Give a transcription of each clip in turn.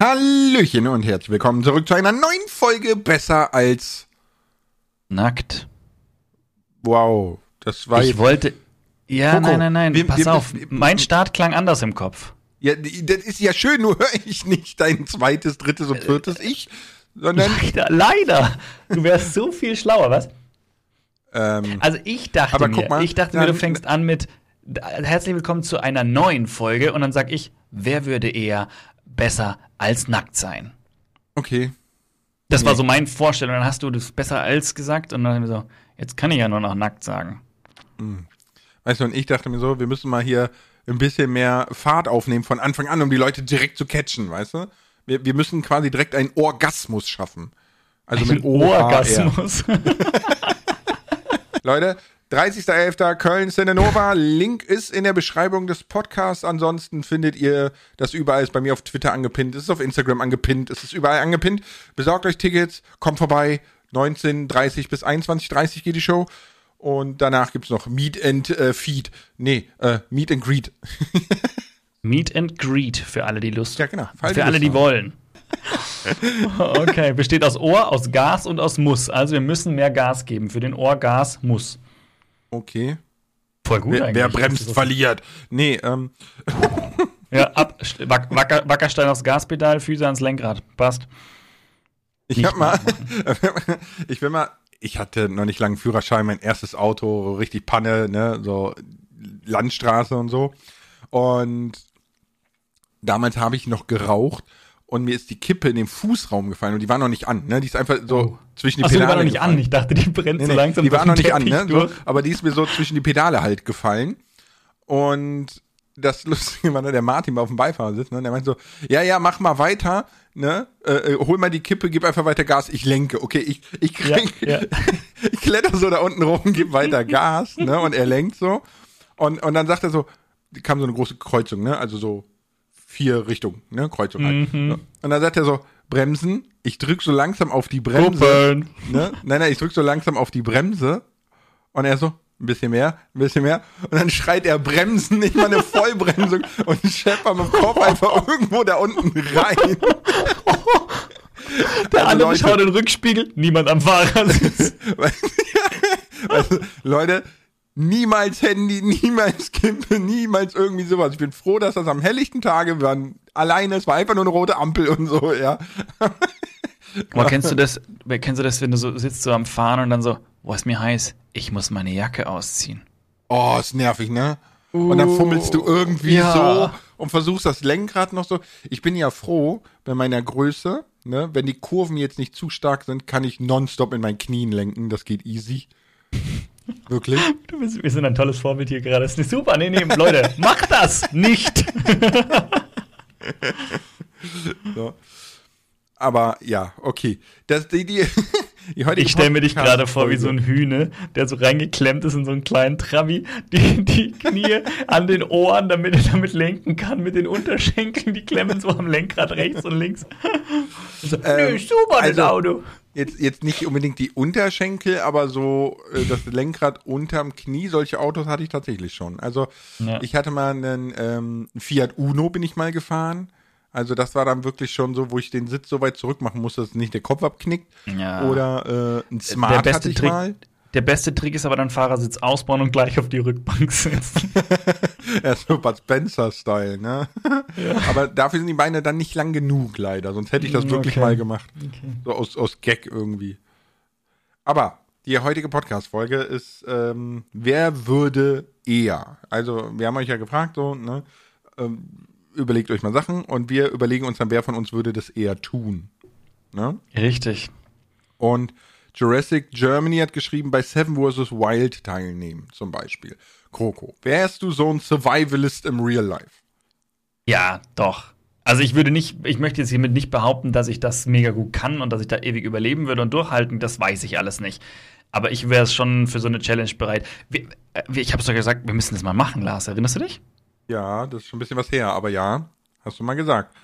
Hallöchen und herzlich willkommen zurück zu einer neuen Folge Besser als Nackt. Wow, das war Ich jetzt, wollte. Ja, Coco, nein, nein, nein. wir- Pass wir- auf. wir- mein Start klang anders im Kopf. ja, das ist ja schön, nur höre ich nicht dein zweites, drittes und viertes Ich, sondern Leider, leider. Du wärst so viel schlauer, was? ähm, Also ich dachte Aber mir, guck mal, ich dachte mir, du dann- fängst an mit herzlich willkommen zu einer neuen Folge und dann sag ich, wer würde eher besser als nackt sein? okay. Das war Nee. so meine Vorstellung. Dann hast du das besser als gesagt und dann haben wir so, jetzt kann ich ja nur noch nackt sagen. Weißt du, und ich dachte mir so, wir müssen mal hier ein bisschen mehr Fahrt aufnehmen von Anfang an, um die Leute direkt zu catchen, weißt du? Wir, wir müssen quasi direkt einen Orgasmus schaffen. Also mit O Orgasmus. Leute, 30.11. Köln Cinenova. Link ist in der Beschreibung des Podcasts. Ansonsten findet ihr das überall. Ist bei mir auf Twitter angepinnt, es ist auf Instagram angepinnt, es ist überall angepinnt. Besorgt euch Tickets, kommt vorbei. 19.30 bis 21.30 geht die Show. Und danach gibt's noch Meet and äh, Feed. Nee, äh, Meet and Greet. Meet and Greet für alle, die Lust Ja, genau. Für ihr alle, die haben. wollen. okay, besteht aus Ohr, aus Gas und aus Muss. Also wir müssen mehr Gas geben. Für den Ohr Gas muss. Okay. Voll gut Wer, wer bremst, verliert. Nee, ähm, Ja, ab, Wack, Wacker, Wackerstein aufs Gaspedal, Füße ans Lenkrad. Passt. Ich hab mal, ich will mal, ich hatte noch nicht lange Führerschein, mein erstes Auto, richtig Panne, ne, so Landstraße und so. Und damals habe ich noch geraucht und mir ist die Kippe in den Fußraum gefallen und die war noch nicht an, ne, die ist einfach so zwischen die die Pedale war noch nicht gefallen. an. Ich dachte, die brennt Nee, so nee, langsam. die war noch nicht an, ne? So, aber die ist mir so zwischen die Pedale halt gefallen. Und das Lustige war, ne, der Martin war auf dem Beifahrersitz, ne? Der meinte so, ja, ja, mach mal weiter, ne? Äh, äh, hol mal die Kippe, gib einfach weiter Gas, ich lenke. Okay, ich, ich krieg, Ja, ja. ich kletter so da unten rum, gib weiter Gas, ne? Und er lenkt so. Und, und dann sagt er so, kam so eine große Kreuzung, ne? Also so vier Richtungen, ne? Kreuzung halt. Mhm. So. Und dann sagt er so, Bremsen, ich drück so langsam auf die Bremse. Ne? Nein, nein, ich drück so langsam auf die Bremse und er so, ein bisschen mehr, ein bisschen mehr. Und dann schreit er Bremsen, nicht mal eine Vollbremsung und scheppert mit dem Kopf einfach irgendwo da unten rein. Der Also andere schaut in den Rückspiegel, niemand am Fahrersitz. Also, Leute, niemals Handy, niemals Kippe, niemals irgendwie sowas. Ich bin froh, dass das am helllichten Tage waren alleine, es war einfach nur eine rote Ampel und so, ja. Boah, kennst du das, kennst du das, wenn du so sitzt so am Fahren und dann so, boah, ist mir heiß, ich muss meine Jacke ausziehen. Oh, ist nervig, ne? Und dann fummelst du irgendwie ja. so und versuchst das Lenkrad noch so. Ich bin ja froh bei meiner Größe, ne? Wenn die Kurven jetzt nicht zu stark sind, kann ich nonstop in meinen Knien lenken. Das geht easy. Wirklich? Bist, wir sind ein tolles Vorbild hier gerade. Das ist nicht super. Nee, nee, Leute, mach das nicht. So. Aber ja, okay. Das, die, die, die Ich stelle mir dich gerade vor wie so ein Hühne, der so reingeklemmt ist in so einen kleinen Trabi, die, die Knie an den Ohren, damit er damit lenken kann, mit den Unterschenkeln, die klemmen so am Lenkrad rechts und links. So, Ähm, nö, super, das also- Auto. Jetzt, jetzt nicht unbedingt die Unterschenkel, aber so äh, das Lenkrad unterm Knie, solche Autos hatte ich tatsächlich schon. Also Ja. ich hatte mal einen ähm, Fiat Uno, bin ich mal gefahren. Also das war dann wirklich schon so, wo ich den Sitz so weit zurück machen musste, dass nicht der Kopf abknickt. Ja. Oder äh, ein Smart der hatte beste ich Trick, mal. Der beste Trick ist aber dann Fahrersitz ausbauen und gleich auf die Rückbank sitzen. Ja, so Bud Spencer-Style, ne? Aber dafür sind die Beine dann nicht lang genug, leider. Sonst hätte ich das wirklich Okay. mal gemacht. So aus, aus Gag irgendwie. Aber die heutige Podcast-Folge ist, ähm, wer würde eher? Also, wir haben euch ja gefragt, so, ne? Ähm, überlegt euch mal Sachen und wir überlegen uns dann, wer von uns würde das eher tun. Ne? Richtig. Und Jurassic Germany hat geschrieben, bei Seven vs. Wild teilnehmen, zum Beispiel. Kroko, wärst du so ein Survivalist im Real Life? Ja, doch. Also ich würde nicht, ich möchte jetzt hiermit nicht behaupten, dass ich das mega gut kann und dass ich da ewig überleben würde und durchhalten, das weiß ich alles nicht. Aber ich wäre schon für so eine Challenge bereit. Wir, äh, wir- ich habe es doch gesagt, wir müssen das mal machen, Lars. Erinnerst du dich? Ja, das ist schon ein bisschen was her, aber ja, hast du mal gesagt.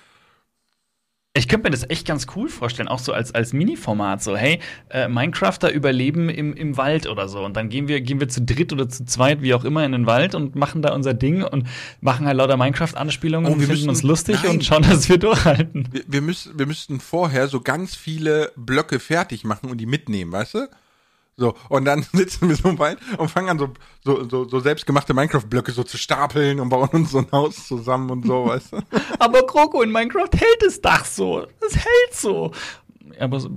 Ich könnte mir das echt ganz cool vorstellen, auch so als, als Mini-Format. So, hey, äh, Minecrafter überleben im, im Wald oder so. Und dann gehen wir, gehen wir zu dritt oder zu zweit, wie auch immer, in den Wald und machen da unser Ding und machen halt lauter Minecraft-Anspielungen Oh, und wir finden müssen- uns lustig nein. und schauen, dass wir durchhalten. Wir, wir, müssen, wir müssten vorher so ganz viele Blöcke fertig machen und die mitnehmen, weißt du? So, und dann sitzen wir so im Wald und fangen an, so, so, so, so selbstgemachte Minecraft-Blöcke so zu stapeln und bauen uns so ein Haus zusammen und so, weißt du? Aber Kroko in Minecraft hält das Dach so. Es hält so. Aber so,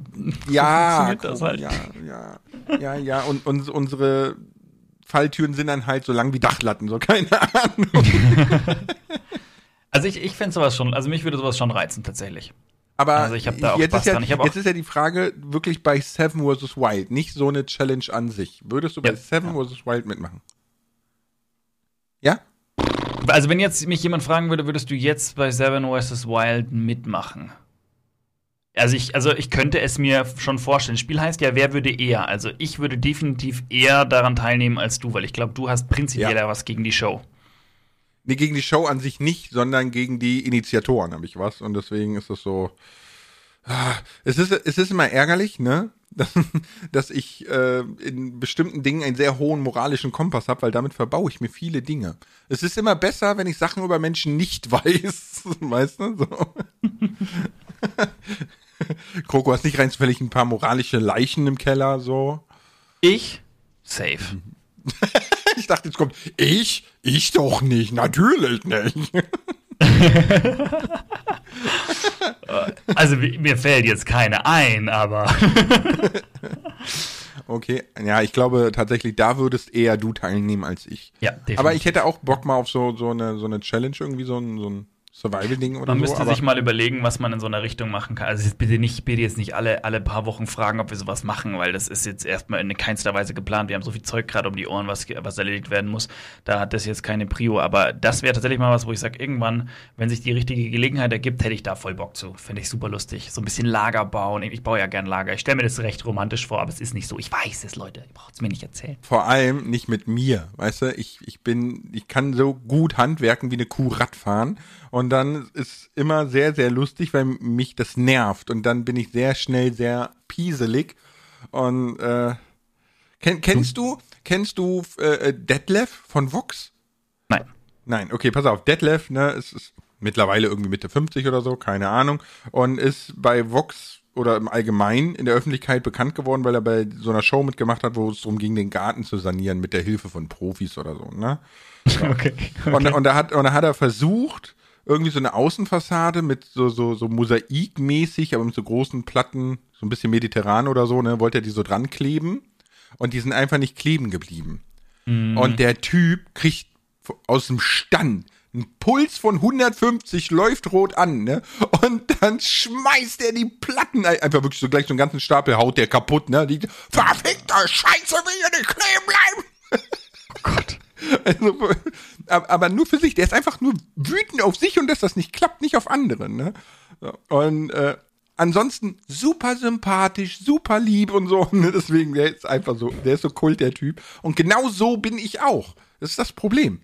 Ja, funktioniert das halt. ja, ja, ja, ja, und, und unsere Falltüren sind dann halt so lang wie Dachlatten, so keine Ahnung. Also ich, ich fände sowas schon, also mich würde sowas schon reizen tatsächlich. Aber Also ich hab da auch jetzt, Spaß ist ja, dran. Ich jetzt ist ja die Frage wirklich bei Seven vs. Wild, nicht so eine Challenge an sich. Würdest du bei Ja. Seven vs. Wild mitmachen? Ja? Also wenn jetzt mich jemand fragen würde, würdest du jetzt bei Seven vs. Wild mitmachen? Also ich, also ich könnte es mir schon vorstellen. Das Spiel heißt ja, wer würde eher? Also ich würde definitiv eher daran teilnehmen als du, weil ich glaube, du hast prinzipiell Ja. ja was gegen die Show. Nee, gegen die Show an sich nicht, sondern gegen die Initiatoren habe ich was. Und deswegen ist es so. Ah, Es ist, es ist immer ärgerlich, ne? Dass, dass ich äh, in bestimmten Dingen einen sehr hohen moralischen Kompass habe, weil damit verbaue ich mir viele Dinge. Es ist immer besser, wenn ich Sachen über Menschen nicht weiß. Weißt du? So. Kroko, hast nicht rein zufällig ein paar moralische Leichen im Keller, so? Ich? Safe. Ich dachte, jetzt kommt, ich? Ich doch nicht, natürlich nicht. Also mi- mir fällt jetzt keine ein, aber Okay, ja, ich glaube tatsächlich, da würdest eher du teilnehmen als ich. ja, definitiv. Aber ich hätte auch Bock mal auf so, so, eine, so eine Challenge, irgendwie so ein, so ein Survival-Ding oder Man so. müsste sich mal überlegen, was man in so einer Richtung machen kann. Also bitte nicht, bitte jetzt nicht alle, alle paar Wochen fragen, ob wir sowas machen, weil das ist jetzt erstmal in keinster Weise geplant. Wir haben so viel Zeug gerade um die Ohren, was, was erledigt werden muss. Da hat das jetzt keine Prio. Aber das wäre tatsächlich mal was, wo ich sage, irgendwann, wenn sich die richtige Gelegenheit ergibt, hätte ich da voll Bock zu. Finde ich super lustig. So ein bisschen Lager bauen. Ich baue ja gern Lager. Ich stelle mir das recht romantisch vor, aber es ist nicht so. Ich weiß es, Leute. Ihr braucht es mir nicht erzählen. vor allem nicht mit mir, weißt du? Ich, ich bin, ich kann so gut handwerken wie eine Kuh Rad fahren. Und dann ist immer sehr, sehr lustig, weil mich das nervt. Und dann bin ich sehr schnell sehr pieselig. Und äh, kenn, kennst du, kennst du äh, Detlef von Vox? Nein. Nein, okay, pass auf. Detlef, ne, ist, ist mittlerweile irgendwie Mitte 50 oder so, keine Ahnung. Und ist bei Vox oder im Allgemeinen in der Öffentlichkeit bekannt geworden, weil er bei so einer Show mitgemacht hat, wo es darum ging, den Garten zu sanieren mit der Hilfe von Profis oder so, ne? Okay. Und, und, da hat, und da hat er versucht, irgendwie so eine Außenfassade mit so, so, so mosaikmäßig, aber mit so großen Platten, so ein bisschen mediterran oder so, ne, wollte er die so dran kleben. Und die sind einfach nicht kleben geblieben. Und der Typ kriegt aus dem Stand einen Puls von 150, läuft rot an, ne? Und dann schmeißt er die Platten ein- einfach wirklich so gleich so einen ganzen Stapel haut der kaputt, ne? Die verfickte Scheiße, will hier nicht kleben bleiben. Gott. Also, aber nur für sich. Der ist einfach nur wütend auf sich und dass das nicht klappt, nicht auf andere. Ne? Und äh, ansonsten super sympathisch, super lieb und so. Ne? Deswegen, der ist einfach so, der ist so kult, der Typ. Und genau so bin ich auch. Das ist das Problem.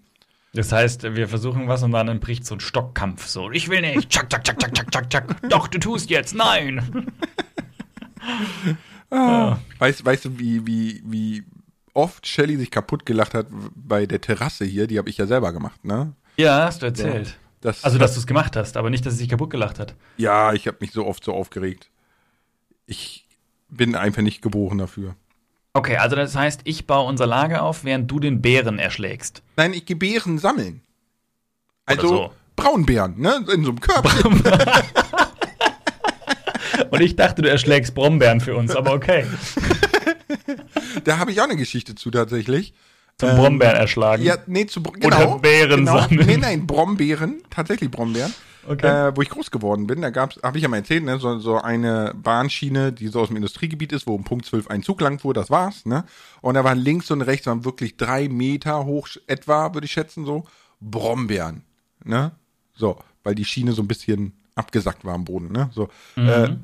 Das heißt, wir versuchen was und dann entbricht so ein Stockkampf. So, ich will nicht. Tschak, tschak, tschak, tschak, tschak, tschak, tschak. Doch, du tust jetzt. Nein. Weißt, weißt du, wie, wie, wie oft Shelly sich kaputt gelacht hat bei der Terrasse hier? Die habe ich ja selber gemacht, ne? Ja, hast du erzählt. Das, Also, dass du es gemacht hast, aber nicht, dass sie sich kaputt gelacht hat. ja, ich habe mich so oft so aufgeregt. Ich bin einfach nicht geboren dafür. Okay, also das heißt, ich baue unser Lager auf, während du den Bären erschlägst. Nein, ich gehe Beeren sammeln. Also so. Braunbeeren, ne? In so einem Körbchen. Und ich dachte, du erschlägst Brombeeren für uns, aber okay. da habe ich auch eine Geschichte zu tatsächlich. Zum Ähm, Brombeeren erschlagen. Ja, nee, zu Br- Oder genau, Beeren genau. sammeln. Nee, nein, Brombeeren, tatsächlich Brombeeren. Okay. Äh, wo ich groß geworden bin, da gab's, habe ich ja mal erzählt, ne, so, so eine Bahnschiene, die so aus dem Industriegebiet ist, wo um Punkt 12 ein Zug lang fuhr, das war's, ne? Und da waren links und rechts waren wirklich drei Meter hoch etwa, würde ich schätzen, so, Brombeeren, ne? So, weil die Schiene so ein bisschen abgesackt war am Boden, ne? So, äh,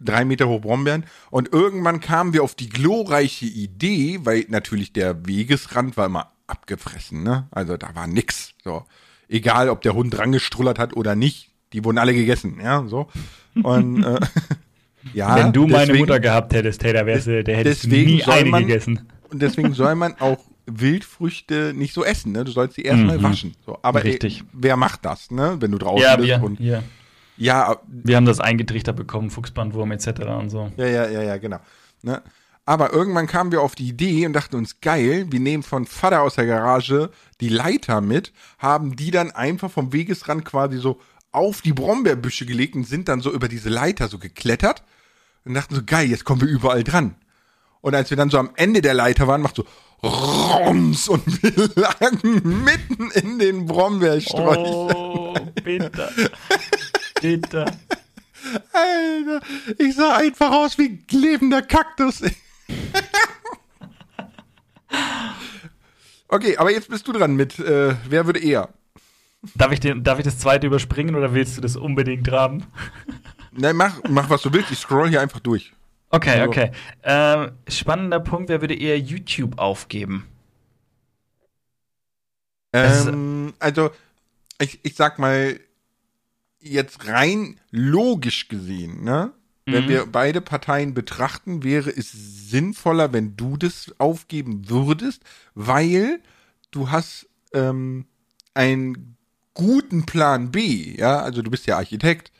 drei Meter hoch Brombeeren. Und irgendwann kamen wir auf die glorreiche Idee, weil natürlich der Wegesrand war immer abgefressen, ne? Also da war nix. So. Egal, ob der Hund rangestrullert hat oder nicht, die wurden alle gegessen, ja, so. Und äh, ja, Wenn du meine deswegen- Mutter gehabt hättest, hey, da wärst du, der hättest nie eine man- gegessen. Und deswegen soll man auch Wildfrüchte nicht so essen, ne? Du sollst sie erstmal Mhm. waschen. So, aber Richtig. Ey, wer macht das, ne? Wenn du draußen Ja, bist wir, und wir, ja, wir haben das eingetrichtert bekommen, Fuchsbandwurm etc. und so. ja, ja, ja, ja, genau. Ne? Aber irgendwann kamen wir auf die Idee und dachten uns, geil, wir nehmen von Vater aus der Garage die Leiter mit, haben die dann einfach vom Wegesrand quasi so auf die Brombeerbüsche gelegt und sind dann so über diese Leiter so geklettert und dachten so, geil, jetzt kommen wir überall dran. Und als wir dann so am Ende der Leiter waren, macht so Roms und wir lagen mitten in den Brombeersträuchern. Oh, bitter. bitter. Alter, ich sah einfach aus wie ein lebender Kaktus. okay, aber jetzt bist du dran mit, äh, wer würde eher? Darf ich, den, darf ich das zweite überspringen oder willst du das unbedingt haben? Nein, mach, mach was du willst, ich scroll hier einfach durch. Okay, Also- okay. Ähm, spannender Punkt, wer würde eher YouTube aufgeben? Ähm, also, ich, ich sag mal, jetzt rein logisch gesehen, ne? Wenn Mhm. wir beide Parteien betrachten, wäre es sinnvoller, wenn du das aufgeben würdest, weil du hast ähm, einen guten Plan B, ja, also du bist ja Architekt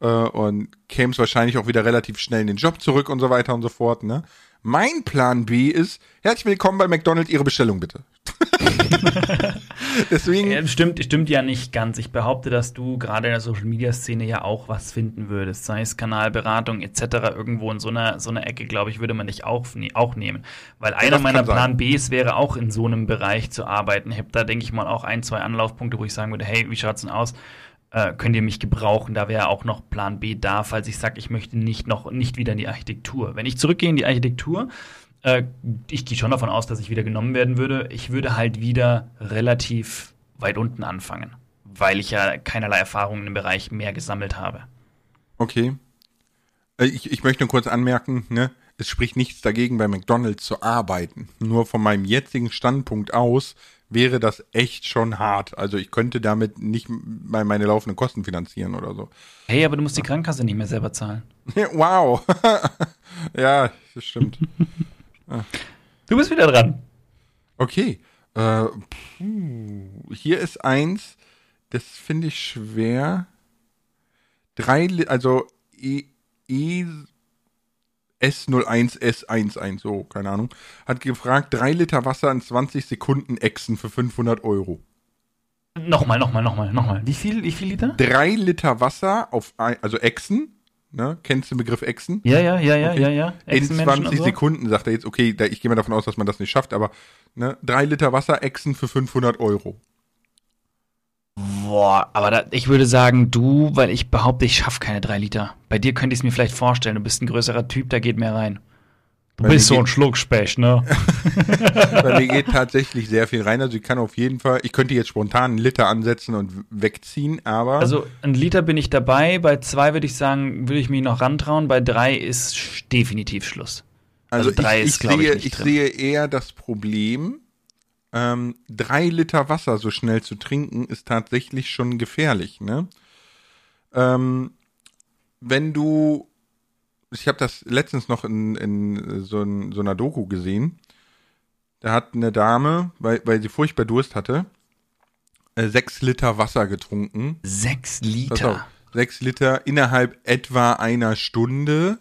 äh, und kämst wahrscheinlich auch wieder relativ schnell in den Job zurück und so weiter und so fort, ne? Mein Plan B ist, herzlich willkommen bei McDonald's, Ihre Bestellung bitte. Deswegen, Äh, stimmt, stimmt ja nicht ganz. Ich behaupte, dass du gerade in der Social Media Szene ja auch was finden würdest, sei es Kanalberatung etc. Irgendwo in so einer so einer Ecke, glaube ich, würde man dich auch, ne, auch nehmen, weil einer das meiner. Plan Bs wäre auch in so einem Bereich zu arbeiten. Ich habe da denke ich mal auch ein, zwei Anlaufpunkte, wo ich sagen würde, hey, wie schaut's denn aus? Äh, könnt ihr mich gebrauchen? Da wäre auch noch Plan B da, falls ich sage, ich möchte nicht noch nicht wieder in die Architektur. Wenn ich zurückgehe in die Architektur, äh, ich gehe schon davon aus, dass ich wieder genommen werden würde. Ich würde halt wieder relativ weit unten anfangen, weil ich ja keinerlei Erfahrungen im Bereich mehr gesammelt habe. Okay. Äh, Ich, ich möchte nur kurz anmerken, ne, es spricht nichts dagegen, bei McDonalds zu arbeiten. Nur von meinem jetzigen Standpunkt aus wäre das echt schon hart. Also ich könnte damit nicht mal meine laufenden Kosten finanzieren oder so. Hey, aber du musst die Krankenkasse nicht mehr selber zahlen. wow. ja, das stimmt. Du bist wieder dran. Okay. Äh, puh, hier ist eins, das finde ich schwer. Drei, also E, e S01S11, so, keine Ahnung, hat gefragt, drei Liter Wasser in 20 Sekunden Exen für 500 Euro. Nochmal, nochmal, nochmal, nochmal. Wie viel, wie viel Liter? Drei Liter Wasser auf, ein, also Exen, ne, kennst du den Begriff Exen? Ja, ja, ja, ja, Okay. ja, ja. In Echsenmenschen 20 und so. Sekunden, sagt er jetzt, okay, da, ich gehe mal davon aus, dass man das nicht schafft, aber ne, drei Liter Wasser Exen für 500 Euro. Boah, aber da, ich würde sagen, du, weil ich behaupte, ich schaffe keine drei Liter. Bei dir könnte ich es mir vielleicht vorstellen. Du bist ein größerer Typ, da geht mehr rein. Du bist so ein Schluckspecht, ne? Bei mir geht tatsächlich sehr viel rein. Also ich kann auf jeden Fall, ich könnte jetzt spontan einen Liter ansetzen und wegziehen, aber Also ein Liter bin ich dabei, bei zwei würde ich sagen, würde ich mich noch rantrauen, bei drei ist definitiv Schluss. also also drei ich, ist, ich, glaub ich, sehe, ich drin. sehe eher das Problem, ähm, drei Liter Wasser so schnell zu trinken, ist tatsächlich schon gefährlich. Ne? Ähm, wenn du, ich habe das letztens noch in, in so, ein, so einer Doku gesehen, da hat eine Dame, weil, weil sie furchtbar Durst hatte, äh, sechs Liter Wasser getrunken. Sechs Liter. auf, sechs Liter innerhalb etwa einer Stunde.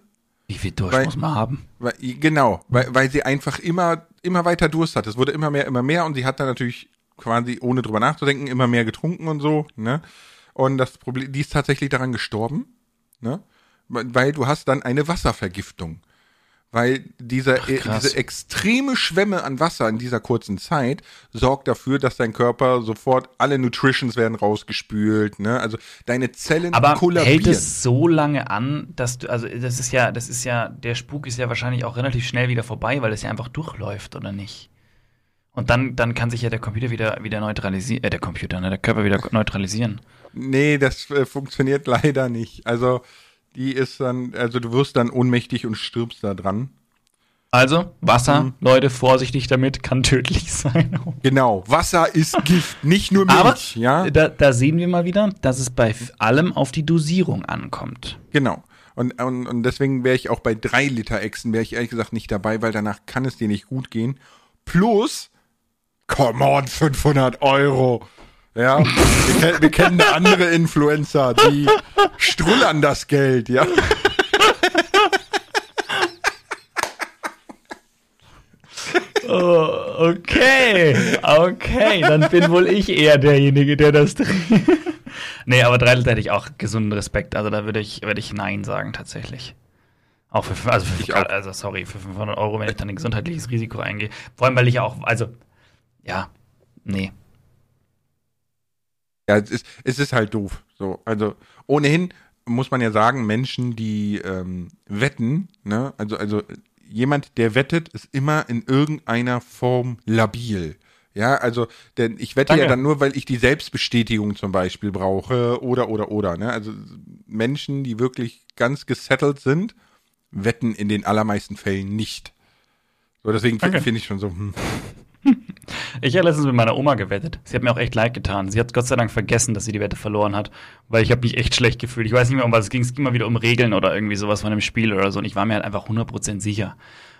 Wie viel Durst Weil- muss man haben? Weil, genau, weil, weil sie einfach immer, immer weiter Durst hat. Es wurde immer mehr, immer mehr und sie hat dann natürlich quasi, ohne drüber nachzudenken, immer mehr getrunken und so, ne? Und das Problem, die ist tatsächlich daran gestorben, ne? Weil du hast dann eine Wasservergiftung. Weil dieser, Ach, äh, diese extreme Schwemme an Wasser in dieser kurzen Zeit sorgt dafür, dass dein Körper sofort alle Nutritions werden rausgespült, ne? Also deine Zellen Aber kollabieren. hält es so lange an, dass du, also das ist ja, das ist ja, der Spuk ist ja wahrscheinlich auch relativ schnell wieder vorbei, weil es ja einfach durchläuft, oder nicht? Und dann, dann kann sich ja der Computer wieder, wieder neutralisieren, äh, der Computer, ne, der Körper wieder neutralisieren. Nee, das äh, funktioniert leider nicht. Also, die ist dann, also du wirst dann ohnmächtig und stirbst da dran. Also, Wasser, mhm. Leute, vorsichtig damit, kann tödlich sein. Genau, Wasser ist Gift, nicht nur Milch. Aber ja? da, da sehen wir mal wieder, dass es bei allem auf die Dosierung ankommt. Genau. Und, und, und deswegen wäre ich auch bei drei Liter Echsen, wäre ich ehrlich gesagt nicht dabei, weil danach kann es dir nicht gut gehen. Plus, come on, 500 Euro. Ja, wir, wir kennen andere Influencer, die strullern das Geld, ja. Oh, okay, okay, dann bin wohl ich eher derjenige, der das dreht. nee, aber drei Liter hätte ich auch gesunden Respekt. Also da würde ich, würde ich Nein sagen, tatsächlich. Auch für, also, für, ich auch. also sorry, für 500 Euro, wenn ich dann ein gesundheitliches Risiko eingehe. Vor allem, weil ich auch, also, ja, nee. Ja, es ist, es ist halt doof. So, also ohnehin muss man ja sagen, Menschen, die ähm, wetten, ne, also, also jemand, der wettet, ist immer in irgendeiner Form labil. Ja, also, denn ich wette Danke. ja dann nur, weil ich die Selbstbestätigung zum Beispiel brauche oder, oder, oder. Ne? Also Menschen, die wirklich ganz gesettelt sind, wetten in den allermeisten Fällen nicht. So, deswegen finde find ich schon so, hm. Ich habe letztens mit meiner Oma gewettet. Sie hat mir auch echt leid getan. Sie hat Gott sei Dank vergessen, dass sie die Wette verloren hat, weil ich habe mich echt schlecht gefühlt. Ich weiß nicht mehr, um was es ging. Es ging mal wieder um Regeln oder irgendwie sowas von einem Spiel oder so. Und ich war mir halt einfach 100% sicher.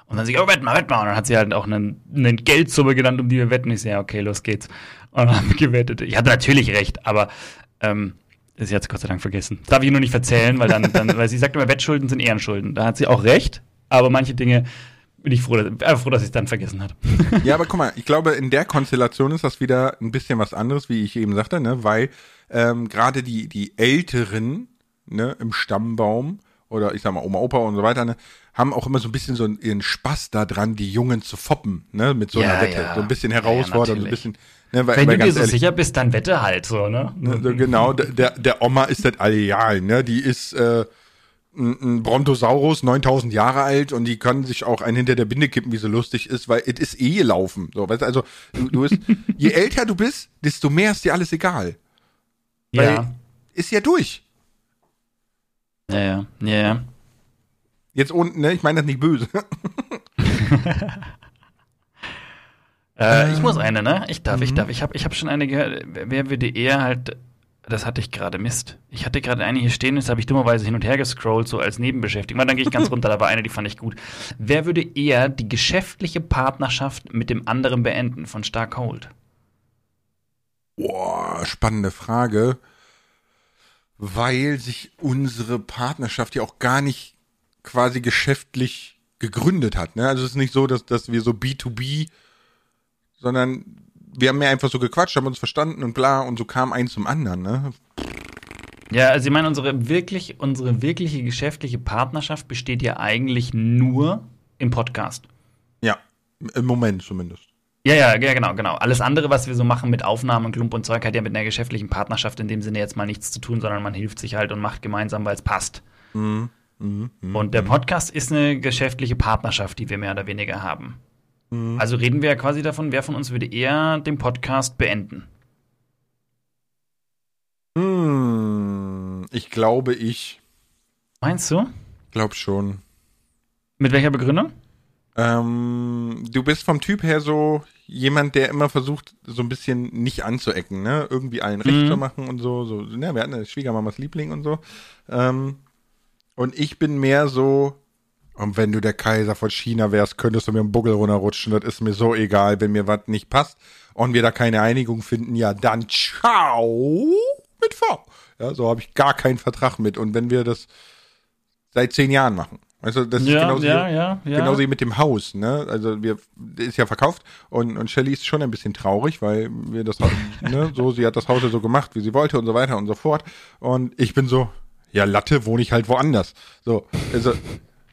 Und dann sie, oh, wett mal, wett mal. Und dann hat sie halt auch eine, eine Geldsumme genannt, um die wir wetten. Ich so, okay, los geht's. Und dann haben gewettet. Ich hatte natürlich recht, aber ähm, sie hat es Gott sei Dank vergessen. Das darf ich nur nicht verzählen, weil dann, dann weil sie sagt immer, Wettschulden sind Ehrenschulden. Da hat sie auch recht, aber manche Dinge bin ich froh, äh, froh dass ich es dann vergessen hat. ja, aber guck mal, ich glaube, in der Konstellation ist das wieder ein bisschen was anderes, wie ich eben sagte, ne? weil ähm, gerade die, die Älteren ne, im Stammbaum oder ich sag mal Oma, Opa und so weiter, ne, haben auch immer so ein bisschen so ihren Spaß daran, die Jungen zu foppen, ne, mit so einer ja, Wette. Ja. So ein bisschen herausfordern, ja, ein bisschen. Ne, weil, Wenn weil du dir so ehrlich, sicher bist, dann wette halt so, ne? ne genau, der, der Oma ist das Alleal, ne? Die ist äh, ein Brontosaurus, 9000 Jahre alt und die können sich auch einen hinter der Binde kippen, wie so lustig ist, weil es ist eh gelaufen. So, weißt also du, du bist, je älter du bist, desto mehr ist dir alles egal. Weil ja. ist ja durch. Ja, ja, ja, ja. Jetzt unten, ne? Ich meine das nicht böse. äh, ich muss eine, ne? Ich darf, mhm. ich darf. Ich habe ich hab schon eine gehört. Wer würde eher halt. Das hatte ich gerade, Mist. Ich hatte gerade eine hier stehen, das habe ich dummerweise hin und her gescrollt, so als Nebenbeschäftigung. Mal, dann gehe ich ganz runter, da war eine, die fand ich gut. Wer würde eher die geschäftliche Partnerschaft mit dem anderen beenden von Stark Hold? Boah, spannende Frage. Weil sich unsere Partnerschaft ja auch gar nicht quasi geschäftlich gegründet hat. Ne? Also es ist nicht so, dass, dass wir so B2B, sondern wir haben ja einfach so gequatscht, haben uns verstanden und bla und so kam eins zum anderen. Ne? Ja, also ich meine, unsere wirklich, unsere wirkliche geschäftliche Partnerschaft besteht ja eigentlich nur im Podcast. Ja, im Moment zumindest. Ja, ja, ja, genau, genau. Alles andere, was wir so machen mit Aufnahmen, Klump und Zeug, hat ja mit einer geschäftlichen Partnerschaft in dem Sinne jetzt mal nichts zu tun, sondern man hilft sich halt und macht gemeinsam, weil es passt. Mhm. Mhm, und der Podcast ist eine geschäftliche Partnerschaft, die wir mehr oder weniger haben. Mhm. Also reden wir ja quasi davon, wer von uns würde eher den Podcast beenden. Hm, ich glaube ich. Meinst du? Glaub schon. Mit welcher Begründung? Ähm, du bist vom Typ her so jemand, der immer versucht, so ein bisschen nicht anzuecken, ne? Irgendwie allen recht mhm. zu machen und so. so ne? Wir hatten eine Schwiegermamas Liebling und so. Ähm, und ich bin mehr so, und wenn du der Kaiser von China wärst, könntest du mir einen Buggel runterrutschen. Das ist mir so egal, wenn mir was nicht passt und wir da keine Einigung finden, ja, dann ciao mit V. Ja, so habe ich gar keinen Vertrag mit. Und wenn wir das seit zehn Jahren machen. Also das ja, ist genauso, ja, ja, ja. genauso wie mit dem Haus, ne? Also wir ist ja verkauft und und Shelly ist schon ein bisschen traurig, weil wir das ne, so sie hat das Haus ja so gemacht, wie sie wollte und so weiter und so fort und ich bin so ja, Latte wohne ich halt woanders. So, also,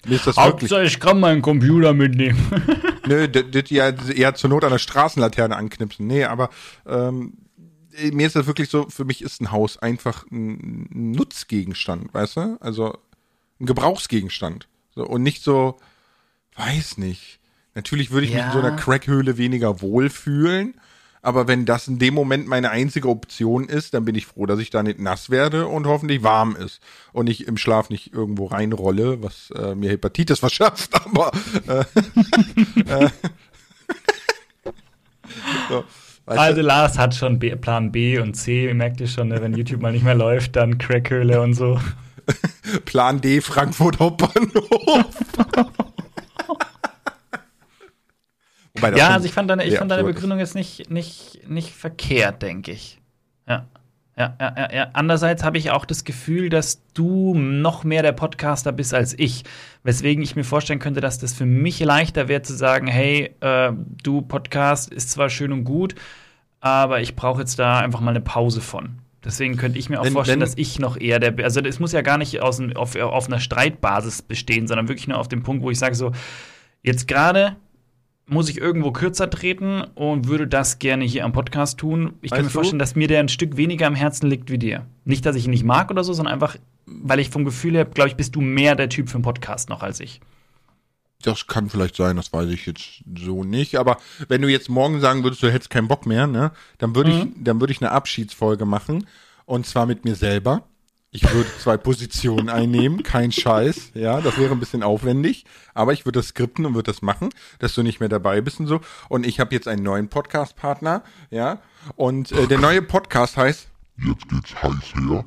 mir ist das Hauptsache, wirklich. ich kann meinen Computer mitnehmen. Nö, das ja eher zur Not an der Straßenlaterne anknipsen. Nee, aber ähm, mir ist das wirklich so, für mich ist ein Haus einfach ein Nutzgegenstand, weißt du? Also ein Gebrauchsgegenstand. So, und nicht so, weiß nicht. Natürlich würde ich ja. mich in so einer Crackhöhle weniger wohlfühlen, Aber wenn das in dem Moment meine einzige Option ist, dann bin ich froh, dass ich da nicht nass werde und hoffentlich warm ist und ich im Schlaf nicht irgendwo reinrolle, was äh, mir Hepatitis verschafft. Aber äh, äh, so, also Lars hat schon B, Plan B und C, ihr merkt ihr schon, ne, wenn YouTube mal nicht mehr läuft, dann Crackhöhle und so. Plan D, Frankfurt Hauptbahnhof. Ja, also ich fand deine, ich fand deine Begründung ist. jetzt nicht, nicht, nicht verkehrt, denke ich. Ja. Ja, ja, ja, ja. Andererseits habe ich auch das Gefühl, dass du noch mehr der Podcaster bist als ich. Weswegen ich mir vorstellen könnte, dass das für mich leichter wäre zu sagen, hey, äh, du Podcast ist zwar schön und gut, aber ich brauche jetzt da einfach mal eine Pause von. Deswegen könnte ich mir auch wenn, vorstellen, wenn, dass ich noch eher der, also es muss ja gar nicht aus, auf, auf einer Streitbasis bestehen, sondern wirklich nur auf dem Punkt, wo ich sage so, jetzt gerade muss ich irgendwo kürzer treten und würde das gerne hier am Podcast tun. Ich kann weißt mir vorstellen, du? dass mir der ein Stück weniger am Herzen liegt wie dir. Nicht, dass ich ihn nicht mag oder so, sondern einfach, weil ich vom Gefühl her, glaube ich, bist du mehr der Typ für einen Podcast noch als ich. Das kann vielleicht sein, das weiß ich jetzt so nicht. Aber wenn du jetzt morgen sagen würdest, du hättest keinen Bock mehr, ne, dann würde mhm. ich, dann würde ich eine Abschiedsfolge machen. Und zwar mit mir selber. Ich würde zwei Positionen einnehmen, kein Scheiß, ja, das wäre ein bisschen aufwendig, aber ich würde das skripten und würde das machen, dass du nicht mehr dabei bist und so. Und ich habe jetzt einen neuen Podcast-Partner, ja, und äh, der neue Podcast heißt Jetzt geht's heiß her.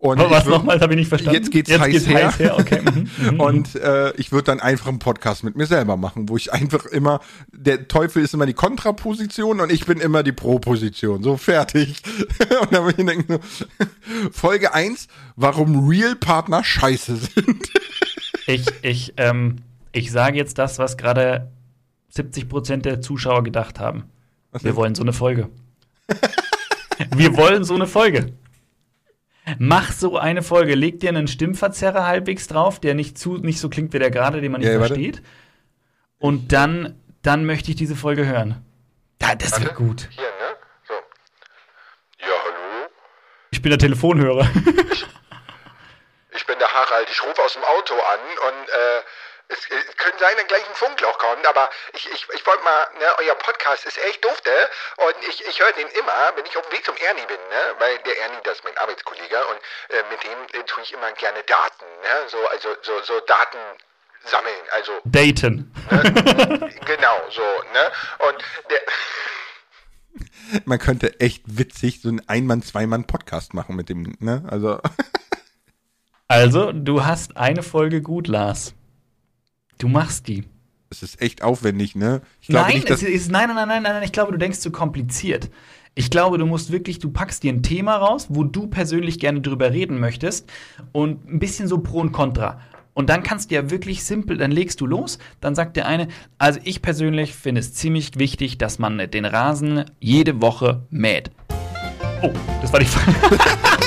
Und was nochmal, habe ich nicht verstanden. Jetzt geht's, jetzt heiß, geht's her. heiß her. Okay. Mhm, mhm, und äh, ich würde dann einfach einen Podcast mit mir selber machen, wo ich einfach immer, der Teufel ist immer die Kontraposition und ich bin immer die Pro-Position. So fertig. und dann bin ich denken, so, Folge 1, warum Real-Partner scheiße sind. ich, ich, ähm, ich sage jetzt das, was gerade 70 Prozent der Zuschauer gedacht haben. Was Wir wollen so eine Folge. Wir wollen so eine Folge. Mach so eine Folge, leg dir einen Stimmverzerrer halbwegs drauf, der nicht, zu, nicht so klingt wie der gerade, den man nicht ja, versteht. Warte. Und dann, dann möchte ich diese Folge hören. Ja, das wird gut. Hier, ne? So. Ja, hallo? Ich bin der Telefonhörer. ich, ich bin der Harald, ich rufe aus dem Auto an und äh, es, es könnte sein, dass gleich ein Funkloch kommt, aber ich, ich, ich wollte mal, ne, euer Podcast ist echt dufte und ich, ich höre den immer, wenn ich auf dem Weg zum Ernie bin, ne, weil der Ernie, das ist mein Arbeitskollege und äh, mit dem äh, tue ich immer gerne Daten, ne, so, also so, so Daten sammeln, also. Daten. Ne, genau, so, ne, und der. Man könnte echt witzig so einen Ein-Mann-, Zwei-Mann-Podcast machen mit dem, ne, also. Also, du hast eine Folge gut, Lars. Du machst die. Es ist echt aufwendig, ne? nein, nicht, es ist, nein, nein, nein, nein, nein, ich glaube, du denkst zu kompliziert. Ich glaube, du musst wirklich, du packst dir ein Thema raus, wo du persönlich gerne drüber reden möchtest und ein bisschen so Pro und Contra. Und dann kannst du ja wirklich simpel, dann legst du los, dann sagt der eine, also ich persönlich finde es ziemlich wichtig, dass man den Rasen jede Woche mäht. Oh, das war die Frage.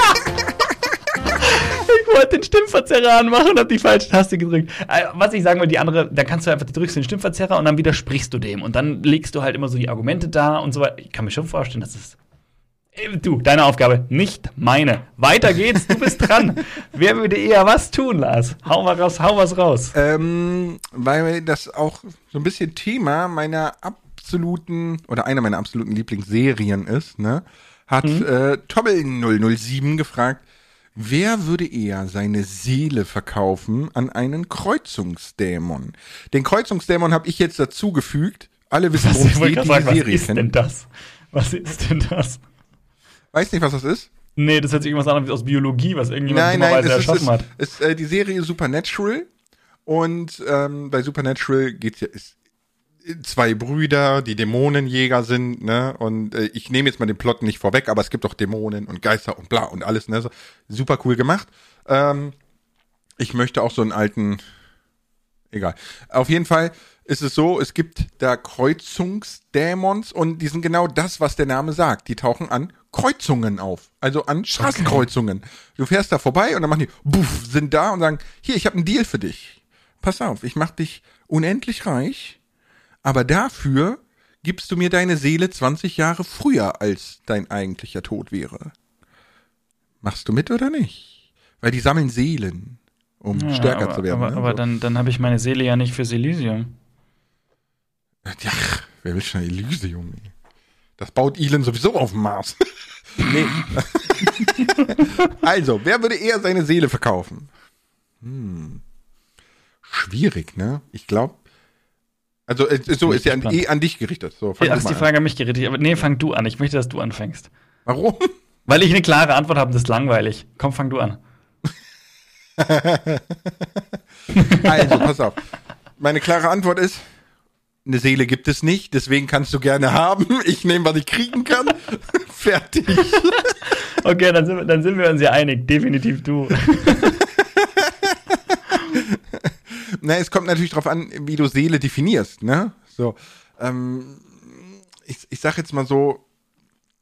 wollte den Stimmverzerrer anmachen und hab die falsche Taste gedrückt. Äh, was ich sagen will, die andere, da kannst du einfach, du drückst den Stimmverzerrer und dann widersprichst du dem. Und dann legst du halt immer so die Argumente da und so weiter. Ich kann mir schon vorstellen, dass es. Äh, du, deine Aufgabe, nicht meine. Weiter geht's, du bist dran. Wer würde eher was tun, Lars? Hau mal raus, hau was raus. Ähm, weil das auch so ein bisschen Thema meiner absoluten oder einer meiner absoluten Lieblingsserien ist, ne? Hat mhm. äh, Tobbel 007 gefragt, Wer würde eher seine Seele verkaufen an einen Kreuzungsdämon? Den Kreuzungsdämon habe ich jetzt dazugefügt. Alle wissen, worum es geht, die sagen, Serie Was ist denn das? Was ist denn das? Weiß nicht, was das ist? Nee, das hört sich irgendwas anderes aus Biologie, was irgendjemand nein, nein, erschaffen ist, hat. Ist, ist äh, die Serie Supernatural. Und ähm, bei Supernatural geht's ja, ist, zwei Brüder, die Dämonenjäger sind, ne? Und äh, ich nehme jetzt mal den Plot nicht vorweg, aber es gibt auch Dämonen und Geister und bla und alles, ne? So, super cool gemacht. Ähm, ich möchte auch so einen alten. Egal. Auf jeden Fall ist es so, es gibt da Kreuzungsdämons und die sind genau das, was der Name sagt. Die tauchen an Kreuzungen auf. Also an Straßenkreuzungen. Okay. Du fährst da vorbei und dann machen die, buff, sind da und sagen, hier, ich habe einen Deal für dich. Pass auf, ich mach dich unendlich reich aber dafür gibst du mir deine Seele 20 Jahre früher, als dein eigentlicher Tod wäre. Machst du mit oder nicht? Weil die sammeln Seelen, um ja, stärker aber, zu werden. Aber, ne? aber so. dann, dann habe ich meine Seele ja nicht fürs Elysium. Ja, wer will schon Elysium? Das baut Elon sowieso auf dem Mars. nee. also, wer würde eher seine Seele verkaufen? Hm. Schwierig, ne? Ich glaube. Also, äh, so ist ja an, eh an dich gerichtet. So, ja, ist die Frage an. an mich gerichtet. Aber nee, fang du an. Ich möchte, dass du anfängst. Warum? Weil ich eine klare Antwort habe, das ist langweilig. Komm, fang du an. also, pass auf. Meine klare Antwort ist, eine Seele gibt es nicht, deswegen kannst du gerne haben. Ich nehme, was ich kriegen kann. Fertig. okay, dann sind, wir, dann sind wir uns ja einig. Definitiv du. Na, es kommt natürlich darauf an, wie du Seele definierst, ne? So, ähm, ich, ich sag jetzt mal so,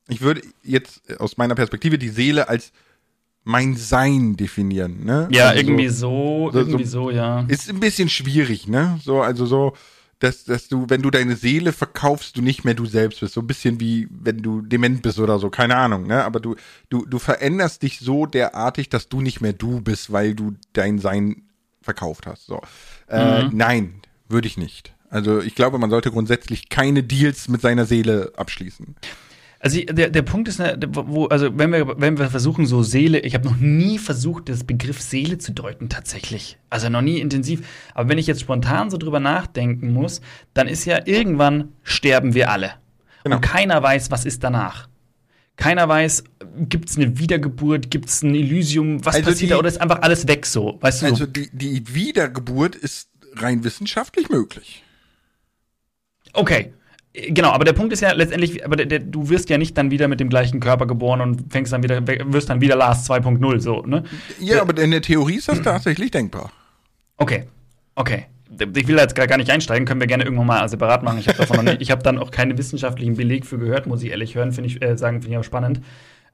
ich würde jetzt aus meiner Perspektive die Seele als mein Sein definieren, ne? Ja, also irgendwie so, so, irgendwie so, so, ja. Ist ein bisschen schwierig, ne? So, also so, dass, dass du, wenn du deine Seele verkaufst, du nicht mehr du selbst bist. So ein bisschen wie, wenn du dement bist oder so, keine Ahnung, ne? Aber du, du, du veränderst dich so derartig, dass du nicht mehr du bist, weil du dein Sein verkauft hast. So. Äh, mhm. Nein, würde ich nicht. Also ich glaube, man sollte grundsätzlich keine Deals mit seiner Seele abschließen. Also der, der Punkt ist, ne, wo, also wenn wir, wenn wir versuchen, so Seele, ich habe noch nie versucht, das Begriff Seele zu deuten, tatsächlich. Also noch nie intensiv. Aber wenn ich jetzt spontan so drüber nachdenken muss, dann ist ja irgendwann sterben wir alle. Genau. Und keiner weiß, was ist danach. Keiner weiß, gibt es eine Wiedergeburt, gibt es ein Elysium, was also passiert die, da oder ist einfach alles weg so? Weißt du? Also die, die Wiedergeburt ist rein wissenschaftlich möglich. Okay, Genau, aber der Punkt ist ja letztendlich, aber der, der, du wirst ja nicht dann wieder mit dem gleichen Körper geboren und fängst dann wieder, wirst dann wieder Lars 2.0, so, ne? Ja, aber in der Theorie ist das tatsächlich denkbar. Okay, okay. Ich will da jetzt gar nicht einsteigen, können wir gerne irgendwann mal separat machen. Ich habe davon noch nicht, ich habe dann auch keinen wissenschaftlichen Beleg für gehört, muss ich ehrlich hören, finde ich, äh, sagen, finde ich auch spannend.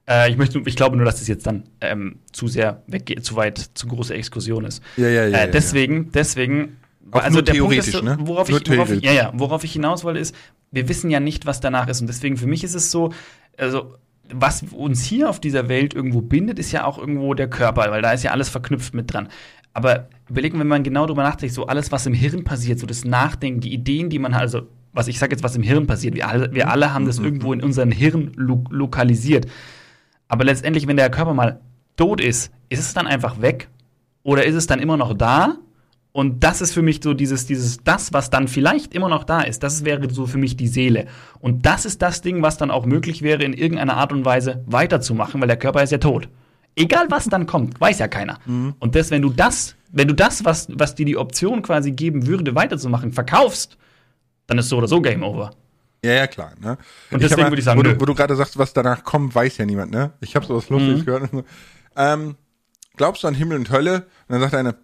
Äh, ich möchte, ich glaube nur, dass das jetzt dann ähm, zu sehr weggeht, zu weit, zu große Exkursion ist. Ja, ja, ja. Äh, deswegen, ja. deswegen auch also der Punkt ist, ne? worauf, ich, worauf, ich, ja, ja, worauf ich hinaus wollte, ist, wir wissen ja nicht, was danach ist. Und deswegen für mich ist es so, also was uns hier auf dieser Welt irgendwo bindet, ist ja auch irgendwo der Körper, weil da ist ja alles verknüpft mit dran. Aber überlegen, wenn man genau drüber nachdenkt, so alles, was im Hirn passiert, so das Nachdenken, die Ideen, die man hat, also was ich sage jetzt, was im Hirn passiert, wir alle, wir alle haben das irgendwo in unserem Hirn lo lokalisiert. Aber letztendlich, wenn der Körper mal tot ist, ist es dann einfach weg? Oder ist es dann immer noch da? Und das ist für mich so dieses, dieses, das, was dann vielleicht immer noch da ist, das wäre so für mich die Seele. Und das ist das Ding, was dann auch möglich wäre, in irgendeiner Art und Weise weiterzumachen, weil der Körper ist ja tot. Egal was dann kommt, weiß ja keiner. Mhm. Und das, wenn du das, wenn du das, was, was dir die Option quasi geben würde, weiterzumachen, verkaufst, dann ist so oder so Game Over. Ja, ja, klar. Ne? Und deswegen würde ich sagen, wo du, du gerade sagst, was danach kommt, weiß ja niemand, ne? Ich habe sowas Lustiges mhm. gehört. Ähm, glaubst du an Himmel und Hölle? Und dann sagt einer,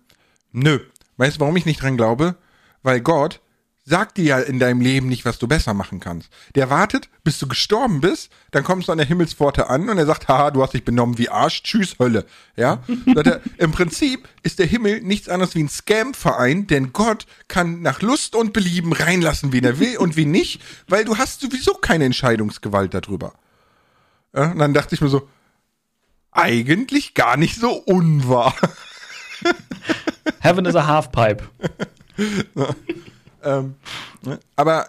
nö, Weißt du, warum ich nicht dran glaube? Weil Gott sagt dir ja in deinem Leben nicht, was du besser machen kannst. Der wartet, bis du gestorben bist, dann kommst du an der Himmelspforte an und er sagt, haha, du hast dich benommen wie Arsch, tschüss, Hölle. Ja? er, Im Prinzip ist der Himmel nichts anderes wie ein Scam-Verein, denn Gott kann nach Lust und Belieben reinlassen, wen er will und wen nicht, weil du hast sowieso keine Entscheidungsgewalt darüber. Ja? Und dann dachte ich mir so, eigentlich gar nicht so unwahr. Heaven is a halfpipe. ähm, ne? aber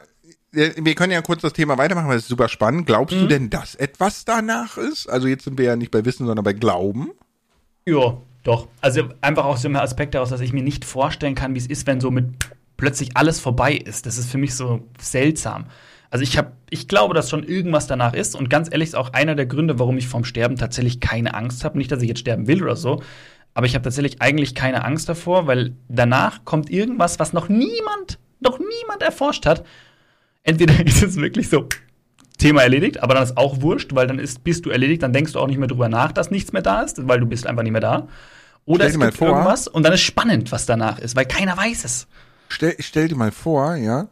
wir können ja kurz das Thema weitermachen, weil es ist super spannend. Glaubst mhm. du denn, dass etwas danach ist? Also jetzt sind wir ja nicht bei Wissen, sondern bei Glauben. Ja, doch. Also einfach aus dem Aspekt daraus, dass ich mir nicht vorstellen kann, wie es ist, wenn so mit plötzlich alles vorbei ist. Das ist für mich so seltsam. Also ich habe, ich glaube, dass schon irgendwas danach ist. Und ganz ehrlich ist auch einer der Gründe, warum ich vom Sterben tatsächlich keine Angst habe. Nicht, dass ich jetzt sterben will oder so, aber ich habe tatsächlich eigentlich keine Angst davor, weil danach kommt irgendwas, was noch niemand, noch niemand erforscht hat. Entweder ist es wirklich so, Thema erledigt, aber dann ist auch wurscht, weil dann ist, bist du erledigt, dann denkst du auch nicht mehr drüber nach, dass nichts mehr da ist, weil du bist einfach nicht mehr da. Oder es gibt vor, irgendwas und dann ist spannend, was danach ist, weil keiner weiß es. Stell, stell dir mal vor, ja,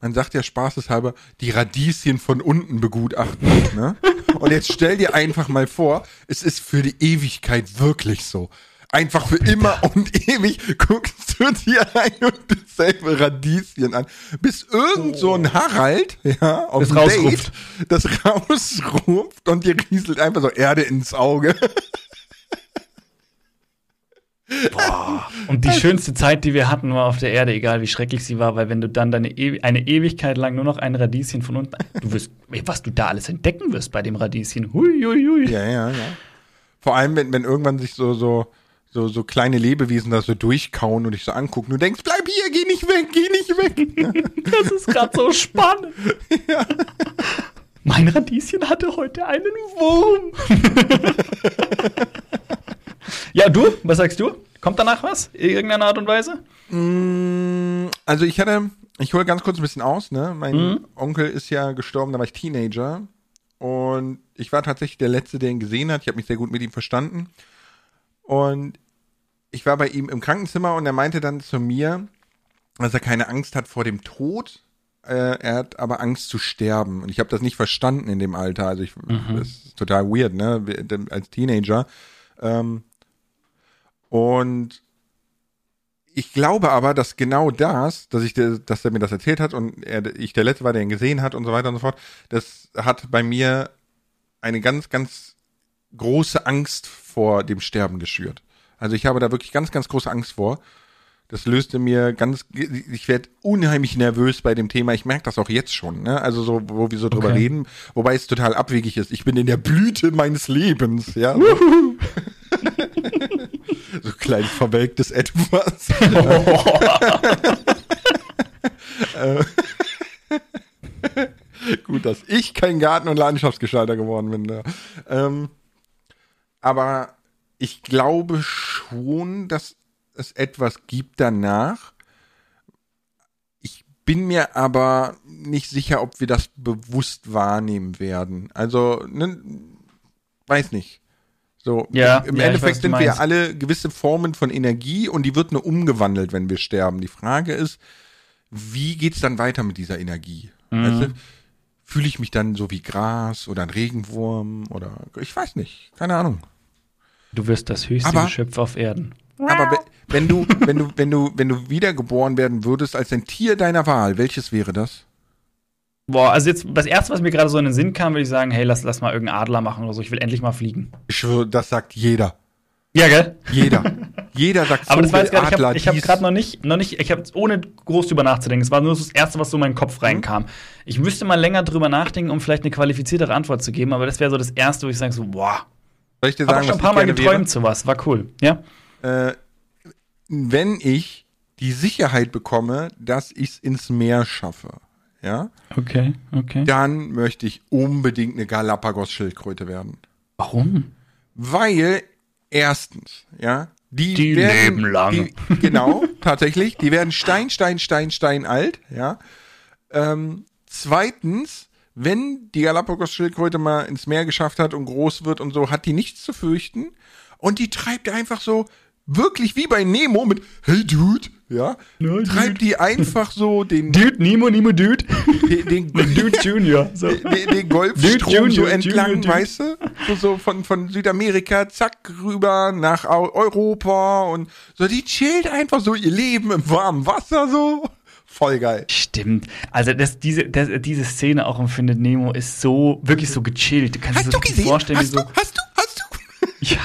man sagt ja spaßeshalber, die Radieschen von unten begutachten. ne? Und jetzt stell dir einfach mal vor, es ist für die Ewigkeit wirklich so einfach für immer und ewig guckst du dir ein und dasselbe Radieschen an. Bis irgend so ein Harald, ja, auf das Date, das rausruft und dir rieselt einfach so Erde ins Auge. Boah. Und die schönste Zeit, die wir hatten, war auf der Erde, egal wie schrecklich sie war, weil wenn du dann deine e eine Ewigkeit lang nur noch ein Radieschen von unten, du wirst, was du da alles entdecken wirst bei dem Radieschen. Hui, hui, hui. Ja, ja, ja. Vor allem, wenn, wenn irgendwann sich so, so, so, so kleine Lebewesen da so durchkauen und dich so angucken. Du denkst, bleib hier, geh nicht weg, geh nicht weg. das ist gerade so spannend. ja. Mein Radieschen hatte heute einen Wurm. ja, du, was sagst du? Kommt danach was? In irgendeiner Art und Weise? Mm, also ich hatte, ich hole ganz kurz ein bisschen aus, ne? Mein mhm. Onkel ist ja gestorben, da war ich Teenager. Und ich war tatsächlich der Letzte, der ihn gesehen hat. Ich habe mich sehr gut mit ihm verstanden. Und ich war bei ihm im Krankenzimmer und er meinte dann zu mir, dass er keine Angst hat vor dem Tod. Äh, er hat aber Angst zu sterben. Und ich habe das nicht verstanden in dem Alter. Also ich, mhm. das ist total weird, ne? Als Teenager. Ähm, und ich glaube aber, dass genau das, dass ich, dass er mir das erzählt hat und er, ich der Letzte war, der ihn gesehen hat und so weiter und so fort, das hat bei mir eine ganz, ganz große Angst vor dem Sterben geschürt. Also ich habe da wirklich ganz, ganz große Angst vor. Das löste mir ganz, ich werde unheimlich nervös bei dem Thema. Ich merke das auch jetzt schon, ne? Also so, wo wir so drüber okay. reden, wobei es total abwegig ist. Ich bin in der Blüte meines Lebens, ja. So, so klein verwelktes Etwas. Gut, dass ich kein Garten- und Landschaftsgestalter geworden bin. Ne? Ähm, aber ich glaube schon, dass es etwas gibt danach. Ich bin mir aber nicht sicher, ob wir das bewusst wahrnehmen werden. Also, ne, weiß nicht. So, ja, im, im ja, Endeffekt weiß, sind wir alle gewisse Formen von Energie und die wird nur umgewandelt, wenn wir sterben. Die Frage ist, wie geht's dann weiter mit dieser Energie? Mhm. Weißt du, fühle ich mich dann so wie Gras oder ein Regenwurm oder ich weiß nicht, keine Ahnung. Du wirst das höchste aber, Geschöpf auf Erden. Aber wenn du, wenn du, wenn du, wenn du wiedergeboren werden würdest als ein Tier deiner Wahl, welches wäre das? Boah, also jetzt das erste, was mir gerade so in den Sinn kam, würde ich sagen, hey, lass, lass mal irgendeinen Adler machen oder so. Ich will endlich mal fliegen. Ich schwöre, das sagt jeder. Ja, gell? Jeder. Jeder sagt so, Aber das jetzt grad, ich habe hab gerade noch nicht, noch nicht, ich habe ohne groß drüber nachzudenken. Es war nur das erste, was so in meinen Kopf mhm. reinkam. Ich müsste mal länger drüber nachdenken, um vielleicht eine qualifiziertere Antwort zu geben. Aber das wäre so das erste, wo ich sage so, boah. Soll ich dir sagen, hab schon ein paar Mal geträumt zu was. War cool. Ja. Äh, wenn ich die Sicherheit bekomme, dass ich es ins Meer schaffe, ja. Okay, okay. Dann möchte ich unbedingt eine Galapagos-Schildkröte werden. Warum? Weil erstens, ja, die, die werden, leben lang. Die, genau, tatsächlich. Die werden Stein, Stein, Stein, Stein alt, ja. Ähm, zweitens, wenn die Galapagos-Schildkröte mal ins Meer geschafft hat und groß wird und so, hat die nichts zu fürchten. Und die treibt einfach so, wirklich wie bei Nemo mit Hey Dude, ja, no, treibt die einfach so den Dude, Nemo, Nemo, Dude, den, den, den Dude Junior, so. den, den Golfstrom Junior, so entlang, Junior, weißt du, so, so von von Südamerika, zack rüber nach Europa und so, die chillt einfach so ihr Leben im warmen Wasser so. Voll geil. Stimmt. Also das, diese, das, diese Szene auch im Findet Nemo ist so wirklich so gechillt. Du kannst hast dir so du gesehen? vorstellen, hast wie so. Du, hast du? Hast du? Ja.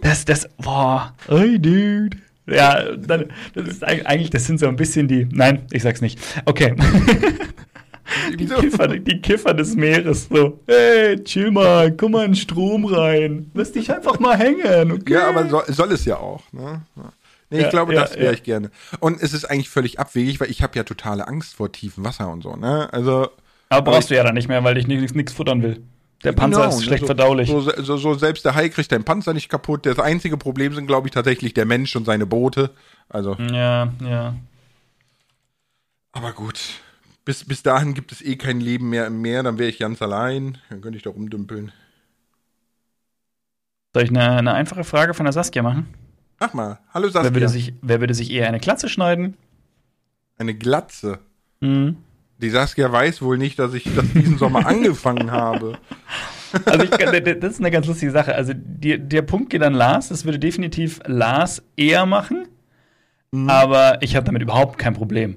Das, das, boah, hey, dude. Ja, das ist eigentlich, das sind so ein bisschen die, nein, ich sag's nicht. Okay. Die Kiffer, die Kiffer des Meeres, so, hey, chill mal, komm mal in den Strom rein. Lass dich einfach mal hängen, okay? Ja, aber soll, soll es ja auch, ne? Nee, ich ja, glaube, ja, das wäre ja. ich gerne. Und es ist eigentlich völlig abwegig, weil ich habe ja totale Angst vor tiefem Wasser und so, ne? Also. Aber brauchst du ja dann nicht mehr, weil ich nichts futtern will. Der Panzer genau, ist schlecht so, verdaulich. So, so, so, selbst der Hai kriegt den Panzer nicht kaputt. Das einzige Problem sind, glaube ich, tatsächlich der Mensch und seine Boote. Also. Ja, ja. Aber gut. Bis, bis dahin gibt es eh kein Leben mehr im Meer, dann wäre ich ganz allein. Dann könnte ich da rumdümpeln. Soll ich eine, eine einfache Frage von der Saskia machen? Mach mal. Hallo Saskia. Wer würde sich, wer würde sich eher eine Glatze schneiden? Eine Glatze? Mhm. Die Saskia weiß wohl nicht, dass ich das diesen Sommer angefangen habe. Also ich, das ist eine ganz lustige Sache. Also die, der Punkt geht an Lars. Das würde definitiv Lars eher machen. Mhm. Aber ich habe damit überhaupt kein Problem.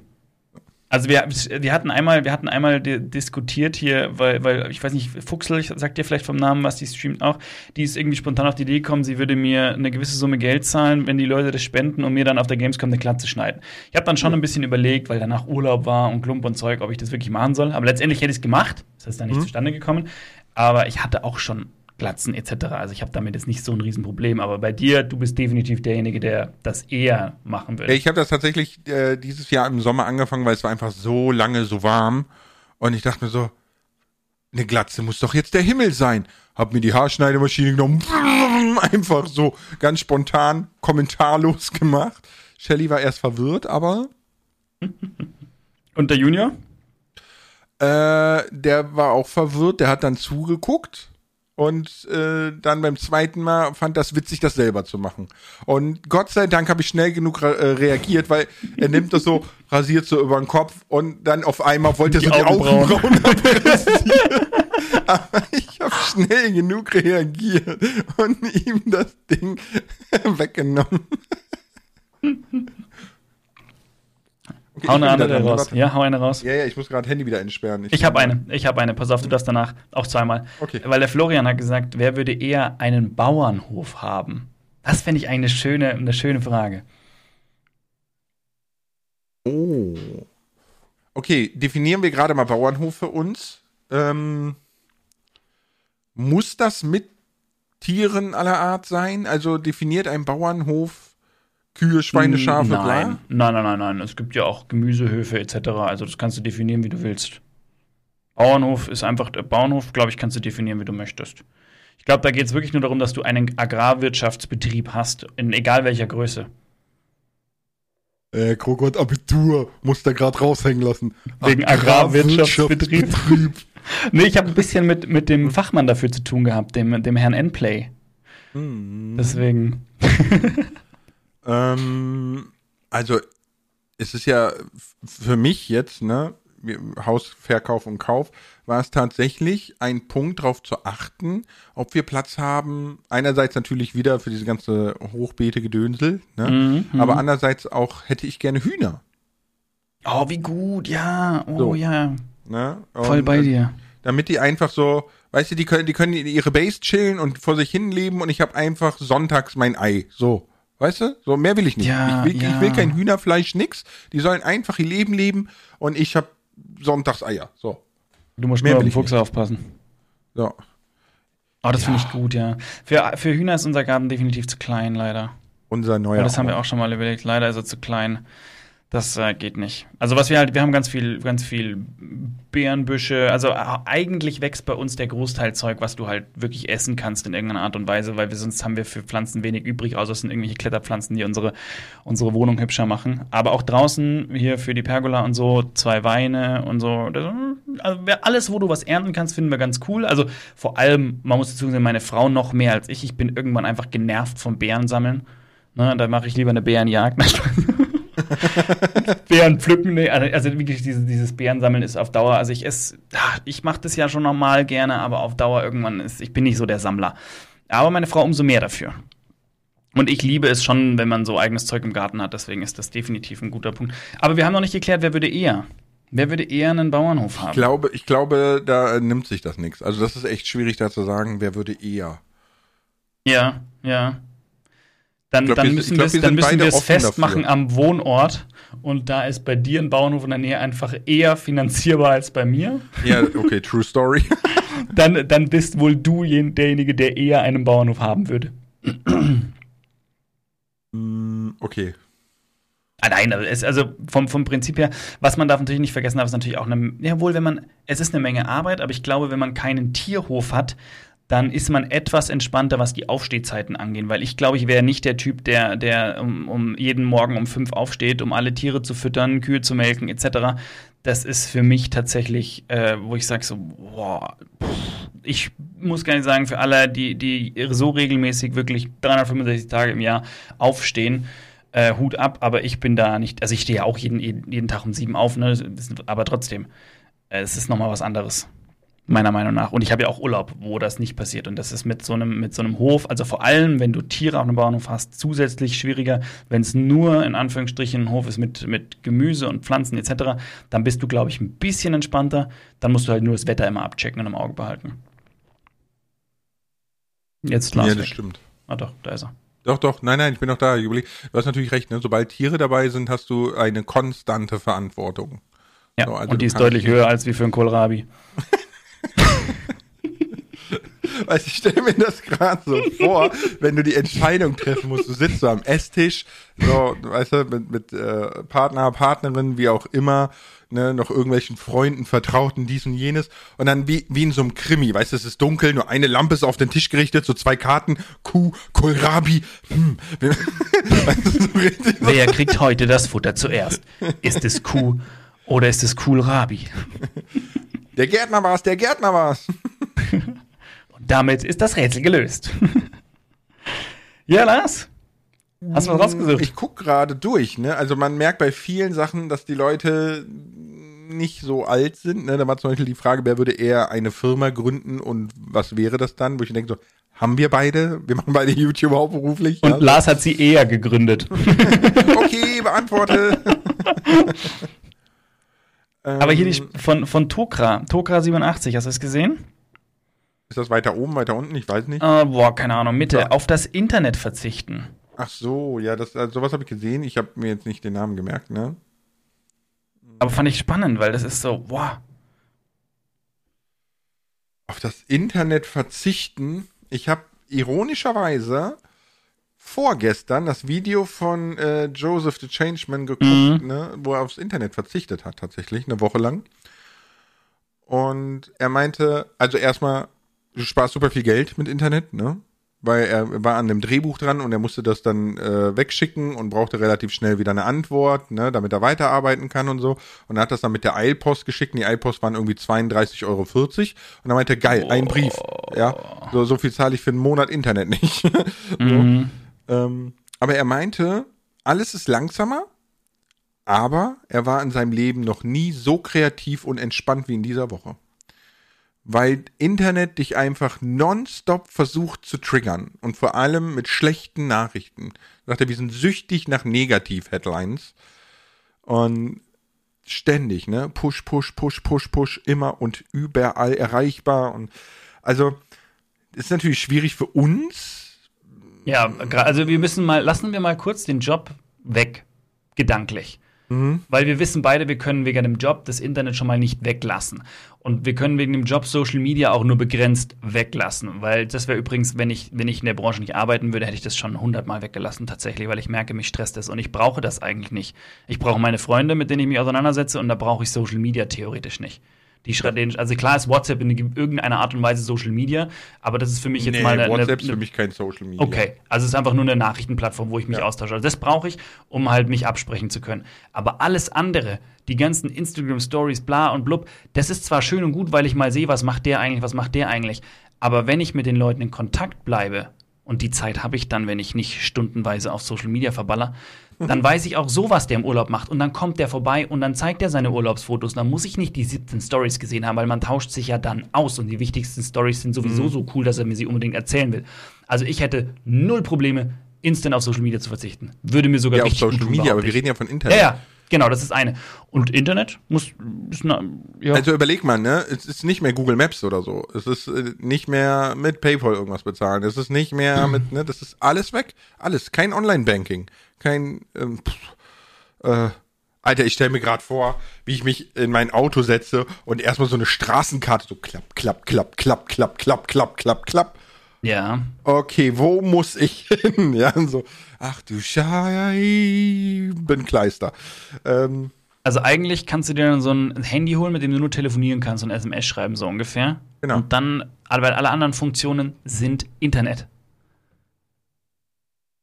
Also wir, wir hatten einmal, wir hatten einmal diskutiert hier, weil, weil ich weiß nicht, Fuchsel, sagt dir vielleicht vom Namen, was die streamt auch, die ist irgendwie spontan auf die Idee gekommen, sie würde mir eine gewisse Summe Geld zahlen, wenn die Leute das spenden und mir dann auf der Gamescom eine Klatze schneiden. Ich habe dann schon ein bisschen überlegt, weil danach Urlaub war und Klump und Zeug, ob ich das wirklich machen soll. Aber letztendlich hätte ich es gemacht. Das ist dann nicht mhm. zustande gekommen. Aber ich hatte auch schon Glatzen etc. Also ich habe damit jetzt nicht so ein Riesenproblem. Aber bei dir, du bist definitiv derjenige, der das eher machen würde. Ich habe das tatsächlich äh, dieses Jahr im Sommer angefangen, weil es war einfach so lange so warm. Und ich dachte mir so, eine Glatze muss doch jetzt der Himmel sein. Hab mir die Haarschneidemaschine genommen, einfach so ganz spontan, kommentarlos gemacht. Shelly war erst verwirrt, aber. Und der Junior? Äh, der war auch verwirrt, der hat dann zugeguckt und äh, dann beim zweiten Mal fand das witzig, das selber zu machen. Und Gott sei Dank habe ich schnell genug re äh, reagiert, weil er nimmt das so, rasiert so über den Kopf und dann auf einmal wollte er so die Augenbrauen, Augenbrauen Aber ich habe schnell genug reagiert und ihm das Ding weggenommen. Hau eine andere raus. Ja, hau eine raus. Ja, ja, ich muss gerade Handy wieder entsperren. Ich, ich habe eine. Ich habe eine. Pass auf, du darfst danach auch zweimal. Okay. Weil der Florian hat gesagt, wer würde eher einen Bauernhof haben? Das fände ich eine schöne, eine schöne Frage. Oh. Okay, definieren wir gerade mal Bauernhof für uns. Ähm, muss das mit Tieren aller Art sein? Also definiert ein Bauernhof Kühe, Schweine, Schafe, nein. Bla? Nein, nein, nein, nein. Es gibt ja auch Gemüsehöfe etc. Also das kannst du definieren, wie du willst. Bauernhof ist einfach, der Bauernhof, glaube ich, kannst du definieren, wie du möchtest. Ich glaube, da geht es wirklich nur darum, dass du einen Agrarwirtschaftsbetrieb hast, in egal welcher Größe. Äh, Krokot Abitur, muss da gerade raushängen lassen. Wegen Agrarwirtschaftsbetrieb. Agrarwirtschaftsbetrieb. nee, ich habe ein bisschen mit, mit dem Fachmann dafür zu tun gehabt, dem, dem Herrn Endplay. Hm. Deswegen. Ähm, also es ist ja für mich jetzt, ne, Hausverkauf und Kauf, war es tatsächlich ein Punkt darauf zu achten, ob wir Platz haben. Einerseits natürlich wieder für diese ganze Hochbeete-Gedönsel, ne? Mhm, mhm. aber andererseits auch hätte ich gerne Hühner. Oh, wie gut, ja, oh so. ja. Ne? Voll bei dir. Damit die einfach so, weißt du, die können, die können ihre Base chillen und vor sich hin leben und ich habe einfach sonntags mein Ei. So. Weißt du? So mehr will ich nicht. Ja, ich, will, ja. ich will kein Hühnerfleisch, nix. Die sollen einfach ihr Leben leben und ich hab Sonntagseier. So. Du musst mehr nur auf den Fuchs nicht. aufpassen. So. Oh, das ja. finde ich gut, ja. Für, für Hühner ist unser Garten definitiv zu klein, leider. Unser neuer. Aber das haben wir auch schon mal überlegt. Leider ist er zu klein. Das äh, geht nicht. Also was wir halt, wir haben ganz viel, ganz viel Beerenbüsche. Also äh, eigentlich wächst bei uns der Großteil Zeug, was du halt wirklich essen kannst in irgendeiner Art und Weise, weil wir sonst haben wir für Pflanzen wenig übrig, außer es sind irgendwelche Kletterpflanzen, die unsere, unsere Wohnung hübscher machen. Aber auch draußen hier für die Pergola und so, zwei Weine und so. Also alles, wo du was ernten kannst, finden wir ganz cool. Also vor allem, man muss dazu sagen, meine Frau noch mehr als ich. Ich bin irgendwann einfach genervt vom Beeren sammeln. Ne, da mache ich lieber eine Bärenjagd. Bären pflücken, nee, also, also wirklich dieses, dieses Bärensammeln ist auf Dauer, also ich esse, ich mache das ja schon normal gerne, aber auf Dauer irgendwann ist, ich bin nicht so der Sammler. Aber meine Frau umso mehr dafür. Und ich liebe es schon, wenn man so eigenes Zeug im Garten hat, deswegen ist das definitiv ein guter Punkt. Aber wir haben noch nicht geklärt, wer würde eher? Wer würde eher einen Bauernhof haben? Ich glaube, ich glaube, da nimmt sich das nichts. Also das ist echt schwierig da zu sagen, wer würde eher. Ja, ja. Dann, glaub, dann müssen, glaub, wir, dann müssen wir es festmachen dafür. am Wohnort. Und da ist bei dir ein Bauernhof in der Nähe einfach eher finanzierbar als bei mir. Ja, okay, true story. dann, dann bist wohl du derjenige, der eher einen Bauernhof haben würde. Mm, okay. Ah, nein, es, also vom, vom Prinzip her, was man darf natürlich nicht vergessen darf, ist natürlich auch eine, ja wohl, wenn man, es ist eine Menge Arbeit, aber ich glaube, wenn man keinen Tierhof hat, dann ist man etwas entspannter, was die Aufstehzeiten angeht. Weil ich glaube, ich wäre nicht der Typ, der, der um, um, jeden Morgen um fünf aufsteht, um alle Tiere zu füttern, Kühe zu melken, etc. Das ist für mich tatsächlich, äh, wo ich sage so, boah, ich muss gar nicht sagen, für alle, die, die so regelmäßig wirklich 365 Tage im Jahr aufstehen, äh, Hut ab, aber ich bin da nicht, also ich stehe ja auch jeden, jeden Tag um sieben auf, ne? aber trotzdem, äh, es ist nochmal was anderes. Meiner Meinung nach. Und ich habe ja auch Urlaub, wo das nicht passiert. Und das ist mit so einem, mit so einem Hof, also vor allem, wenn du Tiere auf einem Bauernhof hast, zusätzlich schwieriger. Wenn es nur in Anführungsstrichen ein Hof ist mit, mit Gemüse und Pflanzen etc., dann bist du, glaube ich, ein bisschen entspannter. Dann musst du halt nur das Wetter immer abchecken und im Auge behalten. Jetzt Lars Ja, das weg. stimmt. Ah doch, da ist er. Doch, doch, nein, nein, ich bin noch da. Du hast natürlich recht, ne? sobald Tiere dabei sind, hast du eine konstante Verantwortung. Ja, So, also und die ist deutlich höher als wie für einen Kohlrabi. Weißt, ich stelle mir das gerade so vor, wenn du die Entscheidung treffen musst. Du sitzt so am Esstisch, so, weißt du, mit, mit äh, Partner, Partnerin, wie auch immer, ne, noch irgendwelchen Freunden, Vertrauten, dies und jenes. Und dann wie, wie in so einem Krimi, weißt du, es ist dunkel, nur eine Lampe ist auf den Tisch gerichtet, so zwei Karten, Kuh, Kohlrabi, hm. weißt du, so richtig. Wer kriegt heute das Futter zuerst? Ist es Kuh oder ist es Kohlrabi? Der Gärtner war's, der Gärtner war's. Damit ist das Rätsel gelöst. ja, Lars? Hast du was rausgesucht? Ich guck gerade durch, ne? Also man merkt bei vielen Sachen, dass die Leute nicht so alt sind. Ne? Da war zum Beispiel die Frage, wer würde eher eine Firma gründen und was wäre das dann? Wo ich denke so, haben wir beide? Wir machen beide YouTube hauptberuflich. Und ja? Lars hat sie eher gegründet. Okay, beantworte. Aber hier die Ähm, von, von Tokra, Tokra 87, hast du es gesehen? Ist das weiter oben, weiter unten? Ich weiß nicht. Äh, boah, keine Ahnung, Mitte. Ja. Auf das Internet verzichten. Ach so, ja, das, also sowas habe ich gesehen. Ich habe mir jetzt nicht den Namen gemerkt, ne? Aber fand ich spannend, weil das ist so, boah. auf das Internet verzichten. Ich habe ironischerweise vorgestern das Video von äh, Joseph the Changeman geguckt, Mhm. ne, wo er aufs Internet verzichtet hat, tatsächlich, eine Woche lang. Und er meinte, also erstmal, du sparst super viel Geld mit Internet, ne? Weil er war an einem Drehbuch dran und er musste das dann äh, wegschicken und brauchte relativ schnell wieder eine Antwort, ne, damit er weiterarbeiten kann und so. Und er hat das dann mit der Eilpost geschickt. Und die Eilpost waren irgendwie 32,40 Euro. Und er meinte, geil, ein Brief. Ja, so, so viel zahle ich für einen Monat Internet nicht. Mhm. Ähm, aber er meinte, alles ist langsamer, aber er war in seinem Leben noch nie so kreativ und entspannt wie in dieser Woche. Weil Internet dich einfach nonstop versucht zu triggern und vor allem mit schlechten Nachrichten. Sagt er, wir sind süchtig nach Negativ-Headlines und ständig, ne? Push, push, push, push, push, immer und überall erreichbar und also ist natürlich schwierig für uns, Ja, also wir müssen mal, lassen wir mal kurz den Job weg, gedanklich. Weil wir wissen beide, wir können wegen dem Job das Internet schon mal nicht weglassen. Und wir können wegen dem Job Social Media auch nur begrenzt weglassen. Weil das wäre übrigens, wenn ich, wenn ich in der Branche nicht arbeiten würde, hätte ich das schon hundertmal weggelassen tatsächlich, weil ich merke, mich stresst das und ich brauche das eigentlich nicht. Ich brauche meine Freunde, mit denen ich mich auseinandersetze und da brauche ich Social Media theoretisch nicht. Die schreiben, also klar ist WhatsApp in irgendeiner Art und Weise Social Media, aber das ist für mich jetzt nee, mal eine, WhatsApp ist für mich kein Social Media. Okay, also es ist einfach nur eine Nachrichtenplattform, wo ich mich Ja. austausche. Also das brauche ich, um halt mich absprechen zu können. Aber alles andere, die ganzen Instagram Stories, bla und blub, das ist zwar schön und gut, weil ich mal sehe, was macht der eigentlich, was macht der eigentlich. Aber wenn ich mit den Leuten in Kontakt bleibe, und die Zeit habe ich dann, wenn ich nicht stundenweise auf Social Media verballer, dann weiß ich auch so, was der im Urlaub macht. Und dann kommt der vorbei und dann zeigt er seine Urlaubsfotos. Dann muss ich nicht die 17 Stories gesehen haben, weil man tauscht sich ja dann aus. Und die wichtigsten Stories sind Mhm. sowieso so cool, dass er mir sie unbedingt erzählen will. Also ich hätte null Probleme, instant auf Social Media zu verzichten. Würde mir sogar Ja, auf Social Media, aber wir reden ja von Internet. Ja, ja, genau, das ist eine. Und Internet muss, na, ja. Also überleg mal, ne? Es ist nicht mehr Google Maps oder so. Es ist äh, nicht mehr mit PayPal irgendwas bezahlen. Es ist nicht mehr mit, ne? Das ist alles weg. Alles. Kein Online-Banking. Kein, ähm, pff, äh, Alter, ich stelle mir gerade vor, wie ich mich in mein Auto setze und erstmal so eine Straßenkarte so klapp, klapp, klapp, klapp, klapp, klapp, klapp, klapp, klapp. Ja. Okay, wo muss ich hin? Ja, so, ach du Scheibenkleister. Ähm, Also eigentlich kannst du dir dann so ein Handy holen, mit dem du nur telefonieren kannst und SMS schreiben, so ungefähr. Genau. Und dann, weil alle anderen Funktionen sind Internet.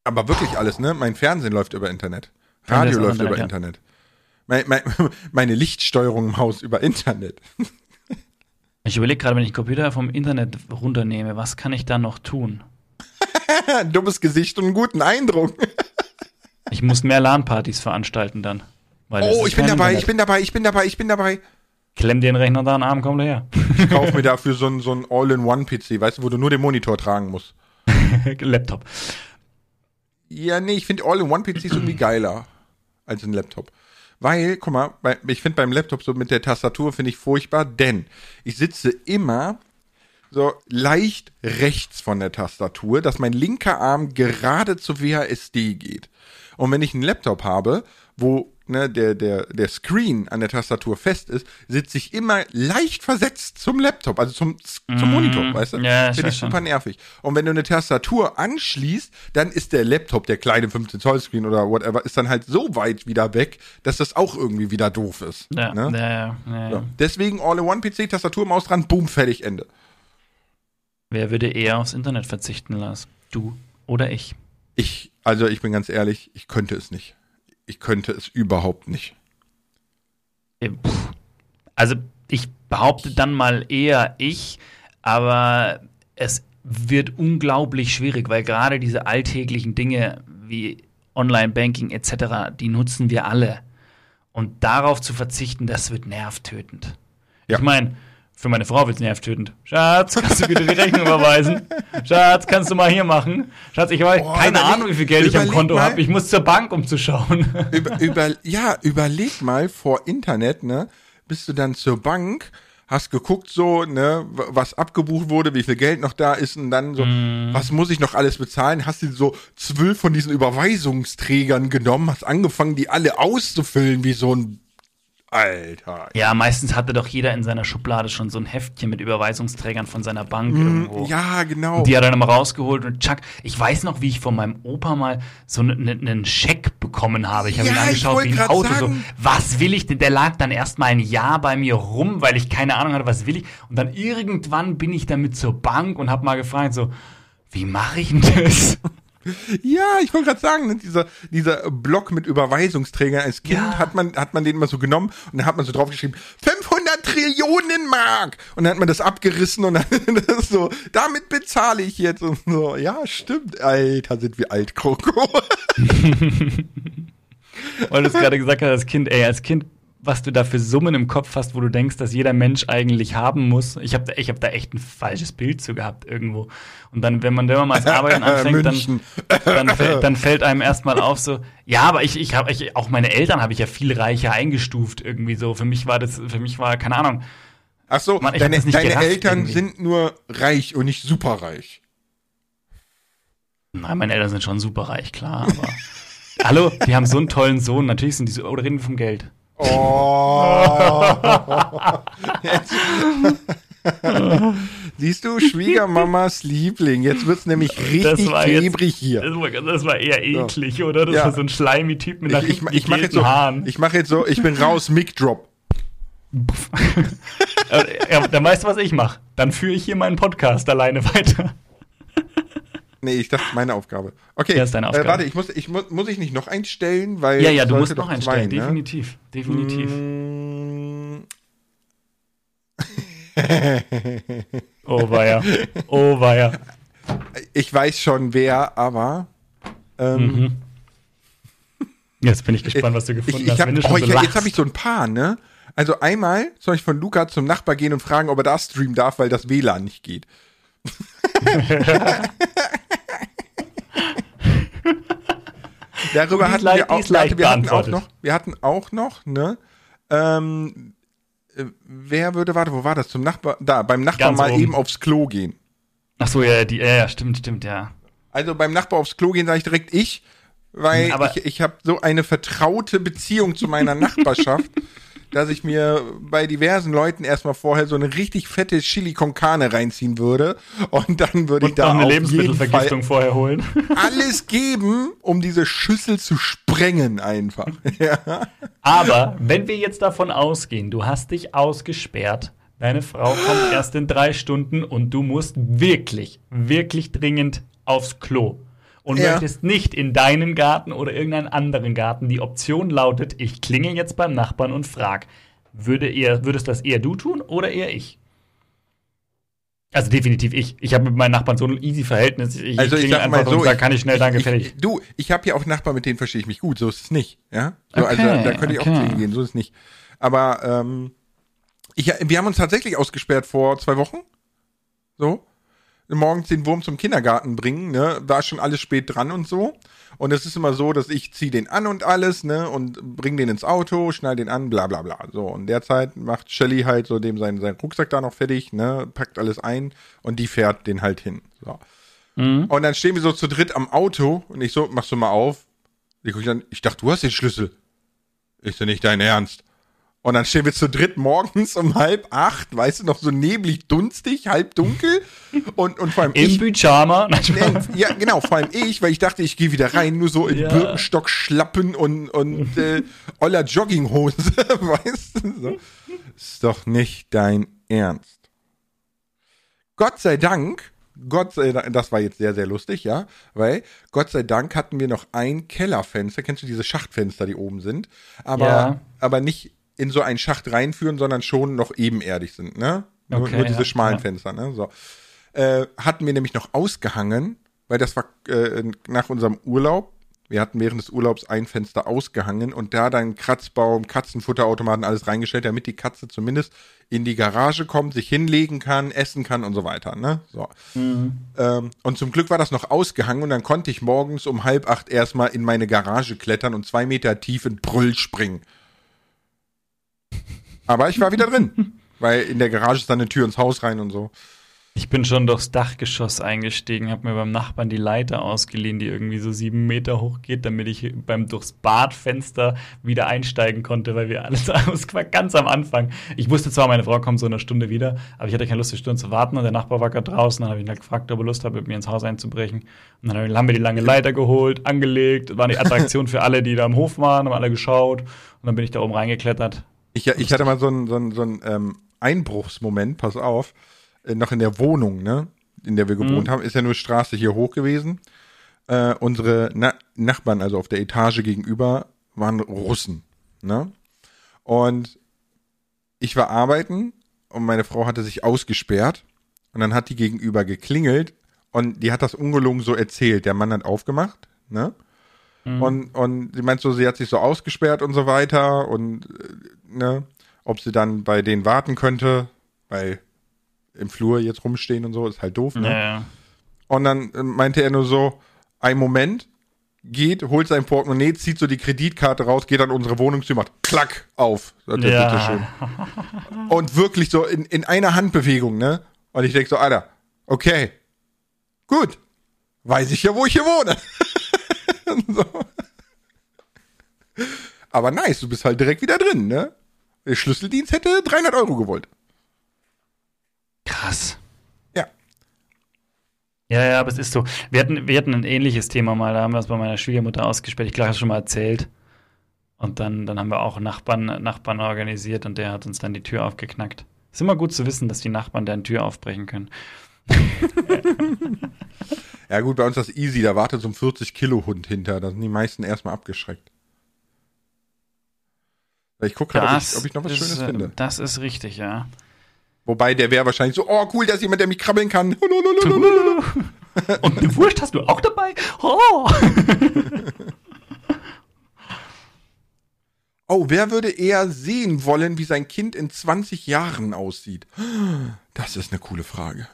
Aber wirklich alles, ne? Mein Fernsehen läuft über Internet. Radio läuft über Internet, Internet. Mein, mein, meine Lichtsteuerung im Haus über Internet. Ich überlege gerade, wenn ich den Computer vom Internet runternehme, was kann ich da noch tun? Dummes Gesicht und einen guten Eindruck. Ich muss mehr LAN-Partys veranstalten dann. Oh, ich bin dabei, Internet. ich bin dabei, ich bin dabei, ich bin dabei. Klemm den Rechner da an den Arm, komm her. Ich kaufe mir dafür so einen so All-in-One-PC, weißt du, wo du nur den Monitor tragen musst. Laptop. Ja, nee, ich finde All-in-One-PCs irgendwie geiler als ein Laptop. Weil, guck mal, bei, ich finde beim Laptop so mit der Tastatur finde ich furchtbar, denn ich sitze immer so leicht rechts von der Tastatur, dass mein linker Arm gerade zu WASD geht. Und wenn ich einen Laptop habe, wo ne, der, der, der Screen an der Tastatur fest ist, sitze ich immer leicht versetzt zum Laptop, also zum, zum Mm, Monitor, weißt du? ja, Finde ich schon. super nervig. Und wenn du eine Tastatur anschließt, dann ist der Laptop, der kleine 15 Zoll Screen oder whatever, ist dann halt so weit wieder weg, dass das auch irgendwie wieder doof ist. Ja, ne? ja, ja, ja, Ja. ja. Deswegen All-in-One-PC, Tastatur, Maus dran, boom, fertig, Ende. Wer würde eher aufs Internet verzichten, Lars? Du oder ich? Ich, also ich bin ganz ehrlich, ich könnte es nicht. Ich könnte es überhaupt nicht. Äh. Also ich behaupte dann mal eher ich, aber es wird unglaublich schwierig, weil gerade diese alltäglichen Dinge wie Online-Banking etc., die nutzen wir alle. Und darauf zu verzichten, das wird nervtötend. Ja. Ich meine, für meine Frau wird es nervtötend. Schatz, kannst du bitte die Rechnung überweisen? Schatz, kannst du mal hier machen? Schatz, ich habe keine überleg- Ahnung, wie viel Geld ich am Konto habe. Ich muss zur Bank, um zu schauen. Über, über, ja, überleg mal vor Internet, ne? Bist du dann zur Bank, hast geguckt so, ne, was abgebucht wurde, wie viel Geld noch da ist und dann so, Mhm. was muss ich noch alles bezahlen? Hast du so zwölf von diesen Überweisungsträgern genommen, hast angefangen, die alle auszufüllen wie so ein Alter. Ja, meistens hatte doch jeder in seiner Schublade schon so ein Heftchen mit Überweisungsträgern von seiner Bank irgendwo. Mhm, Ja, genau. Die hat er dann mal rausgeholt und tschack. Ich weiß noch, wie ich von meinem Opa mal so einen ne, einen Scheck bekommen habe. Ich habe Ja, ihn angeschaut wie ein Auto. So, was will ich denn? Der lag dann erst mal ein Jahr bei mir rum, weil ich keine Ahnung hatte, was will ich. Und dann irgendwann bin ich damit zur Bank und habe mal gefragt, so, wie mache ich denn das? Ja, ich wollte gerade sagen, ne, dieser, dieser Block mit Überweisungsträgern als Kind Ja. hat man, hat man den immer so genommen und dann hat man so draufgeschrieben, 500 Trillionen Mark! Und dann hat man das abgerissen und dann das so, damit bezahle ich jetzt und so. Ja, stimmt. Alter, sind wir alt, Kroko. Weil du es gerade gesagt hast, als Kind, ey, als Kind, was du da für Summen im Kopf hast, wo du denkst, dass jeder Mensch eigentlich haben muss. Ich habe ich hab da echt ein falsches Bild zu gehabt irgendwo. Und dann, wenn man, wenn man mal das Arbeiten anfängt, dann, dann, fällt, dann fällt einem erstmal auf so, ja, aber ich, ich habe, ich, auch meine Eltern habe ich ja viel reicher eingestuft irgendwie so. Für mich war das, für mich war, keine Ahnung. Ach so, Mann, deine, deine gerafft Eltern irgendwie. sind nur reich und nicht superreich. Nein, meine Eltern sind schon super reich, klar, aber. Hallo, die haben so einen tollen Sohn, natürlich sind die so, oder reden wir vom Geld? Oh. Siehst du, Schwiegermamas Liebling. Jetzt wird's nämlich richtig klebrig hier. Das war, eher eklig, oder? Das Ja. war so ein schleimy Typ mit nach Ich, ich, ich mache jetzt so, Haaren. ich mache jetzt so, ich bin raus, Mic Drop. Äh, ja, dann weißt du, was ich mache. Dann führe ich hier meinen Podcast alleine weiter. Nee, ich dachte, meine Aufgabe. Okay, Ja, ist deine Aufgabe. Äh, warte, ich muss, ich muss, muss ich nicht noch einstellen, weil Ja, ja, du musst noch einstellen. zwei, ne? Definitiv. Definitiv. Mm, Oh weia. Oh weia. Ich weiß schon wer, aber ähm, Mhm. Jetzt bin ich gespannt, was du gefunden ich, ich hast. hab, oh, so jetzt habe ich so ein paar, ne? Also einmal soll ich von Luca zum Nachbar gehen und fragen, ob er da streamen darf, weil das WLAN nicht geht. Darüber Die hatten leicht- wir auch, leicht wir hatten auch noch, wir hatten auch noch, ne? Ähm, äh, wer würde, warte, wo war das? Zum Nachbar, da, beim Nachbar Ganz mal oben. eben aufs Klo gehen. Ach so, ja, die, ja, ja, stimmt, stimmt, ja. Also beim Nachbar aufs Klo gehen sage ich direkt ich, weil Aber- ich, ich habe so eine vertraute Beziehung zu meiner Nachbarschaft, dass ich mir bei diversen Leuten erstmal vorher so eine richtig fette Chili con Carne reinziehen würde und dann würde ich da eine Lebensmittelvergiftung vorher holen. Alles geben, um diese Schüssel zu sprengen einfach. ja. Aber wenn wir jetzt davon ausgehen, du hast dich ausgesperrt, deine Frau kommt erst in drei Stunden und du musst wirklich, wirklich dringend aufs Klo. Und Ja. möchtest nicht in deinen Garten oder irgendeinen anderen Garten. Die Option lautet, ich klinge jetzt beim Nachbarn und frag, würde ihr, würdest das eher du tun oder eher ich? Also definitiv ich. Ich habe mit meinen Nachbarn so ein easy Verhältnis. Ich, Also ich klinge sag einfach mal so, ich, kann ich schnell, danke, ich, fertig. Ich, du, ich habe ja auch Nachbarn, mit denen verstehe ich mich gut, so ist es nicht, ja? So, Okay, also da könnte ich okay. auch klingen gehen, so ist es nicht. Aber ähm, Ich, wir haben uns tatsächlich ausgesperrt vor zwei Wochen. So. Morgens den Wurm zum Kindergarten bringen, ne? War schon alles spät dran und so. Und es ist immer so, dass ich ziehe den an und alles, ne? Und bring den ins Auto, schnall den an, bla bla bla. So, und derzeit macht Shelly halt so dem seinen, seinen Rucksack da noch fertig, ne? Packt alles ein und die fährt den halt hin. So. Mhm. Und dann stehen wir so zu dritt am Auto und ich so, machst du mal auf? Ich, dann, ich dachte, du hast den Schlüssel. Ich so, nicht dein Ernst. Und dann stehen wir zu dritt morgens um halb acht, weißt du, noch so neblig, dunstig, halb dunkel. Und, und vor allem Im ich. Pyjama. Nee, ja, genau, vor allem ich, weil ich dachte, ich gehe wieder rein, nur so in Ja. Birkenstock-Schlappen und, und äh, oller Jogginghose, weißt du? So. Ist doch nicht dein Ernst. Gott sei Dank, Gott sei Dank, das war jetzt sehr, sehr lustig, ja, weil Gott sei Dank hatten wir noch ein Kellerfenster. Kennst du diese Schachtfenster, die oben sind? Aber, Ja. aber nicht in so einen Schacht reinführen, sondern schon noch ebenerdig sind, ne? Nur, Okay, nur diese ja, schmalen ja. Fenster, ne? So. Äh, hatten wir nämlich noch ausgehangen, weil das war äh, nach unserem Urlaub. Wir hatten während des Urlaubs ein Fenster ausgehangen und da dann Kratzbaum, Katzenfutterautomaten, alles reingestellt, damit die Katze zumindest in die Garage kommt, sich hinlegen kann, essen kann und so weiter. Ne? So. Ähm, und zum Glück war das noch ausgehangen und dann konnte ich morgens um halb acht erstmal in meine Garage klettern und zwei Meter tief in Brüll springen. Aber ich war wieder drin, weil in der Garage ist dann eine Tür ins Haus rein und so. Ich bin schon durchs Dachgeschoss eingestiegen, habe mir beim Nachbarn die Leiter ausgeliehen, die irgendwie so sieben Meter hoch geht, damit ich beim durchs Badfenster wieder einsteigen konnte, weil wir alles das war ganz am Anfang. Ich wusste zwar, meine Frau kommt so in einer Stunde wieder, aber ich hatte keine Lust, die Stunde zu warten und der Nachbar war gerade draußen. Dann habe ich ihn halt gefragt, ob er Lust hat, mit mir ins Haus einzubrechen. Und dann haben wir die lange Leiter geholt, angelegt, war eine Attraktion für alle, die da im Hof waren, haben alle geschaut und dann bin ich da oben reingeklettert. Ich, ich hatte mal so einen so einen- so einen, ähm, Einbruchsmoment, pass auf, äh, noch in der Wohnung, ne, in der wir gewohnt haben, ist ja nur Straße hier hoch gewesen. Äh, unsere Na Nachbarn, also auf der Etage gegenüber, waren Russen, ne? Und ich war arbeiten und meine Frau hatte sich ausgesperrt und dann hat die gegenüber geklingelt und die hat das ungelogen so erzählt. Der Mann hat aufgemacht, ne? Und, und sie meint so, sie hat sich so ausgesperrt und so weiter und äh, ne, ob sie dann bei denen warten könnte, weil im Flur jetzt rumstehen und so, ist halt doof, ne? Ja. Und dann äh, meinte er nur so, ein Moment, geht, holt sein Portemonnaie, zieht so die Kreditkarte raus, geht an unsere Wohnungstür, macht klack auf. Er, Ja. Und wirklich so in, in einer Handbewegung, ne? Und ich denk so, Alter, okay, gut, weiß ich ja, wo ich hier wohne. so. Aber nice, du bist halt direkt wieder drin, ne? Der Schlüsseldienst hätte 300 Euro gewollt. Krass. Ja. Ja, ja, aber es ist so. Wir hatten, wir hatten ein ähnliches Thema mal, da haben wir es bei meiner Schwiegermutter ausgesperrt. Ich glaube, ich habe schon mal erzählt. Und dann, dann haben wir auch Nachbarn, Nachbarn organisiert und der hat uns dann die Tür aufgeknackt. Ist immer gut zu wissen, dass die Nachbarn deren Tür aufbrechen können. Ja gut, bei uns ist das easy, da wartet so ein 40-Kilo-Hund hinter. Da sind die meisten erstmal abgeschreckt. Ich gucke gerade, ob ich, ob ich noch was ist, Schönes äh, finde. Das ist richtig, ja. Wobei, der wäre wahrscheinlich so, oh cool, da ist jemand, der mich krabbeln kann. Und eine Wurst hast du auch dabei? Oh. Oh, wer würde eher sehen wollen, wie sein Kind in 20 Jahren aussieht? Das ist eine coole Frage.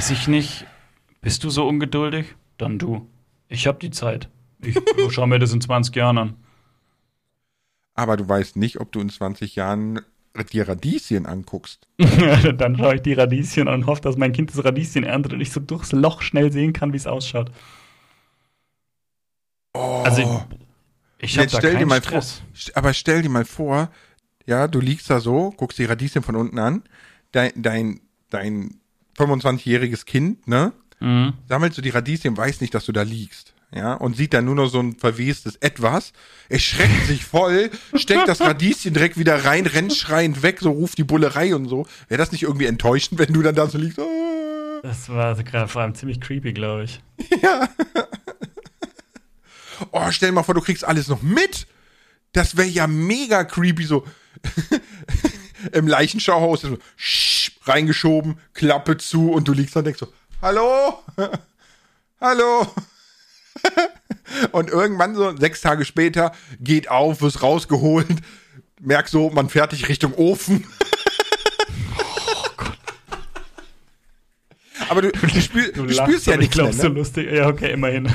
Weiß ich nicht. Bist du so ungeduldig? Dann du. Ich hab die Zeit. Ich schau mir das in 20 Jahren an. Aber du weißt nicht, ob du in 20 Jahren dir Radieschen anguckst. dann schaue ich die Radieschen an und hoffe, dass mein Kind das Radieschen erntet und ich so durchs Loch schnell sehen kann, wie es ausschaut. Oh. Also, ich habe Jetzt da stell dir keinen mal Stress. vor, aber stell dir mal vor, ja, du liegst da so, guckst die Radieschen von unten an, dein, dein, dein 25-jähriges Kind, ne, Mhm. sammelt so die Radieschen, weiß nicht, dass du da liegst. Ja, und sieht dann nur noch so ein verwestes Etwas, erschreckt sich voll, steckt das Radieschen direkt wieder rein, rennt schreiend weg, so ruft die Bullerei und so. Wäre das nicht irgendwie enttäuschend, wenn du dann da so liegst? Ah. Das war gerade vor allem ziemlich creepy, glaube ich. Oh, stell dir mal vor, du kriegst alles noch mit. Das wäre ja mega creepy, so im Leichenschauhaus so sch, reingeschoben, Klappe zu und du liegst da und denkst so, hallo? hallo? Und irgendwann so sechs Tage später geht auf, wirst rausgeholt, merkst so, man fährt dich Richtung Ofen. Oh. Aber du, du, spür, du, du spürst ja nichts mehr. Ne? so lustig. Ja, okay, immerhin.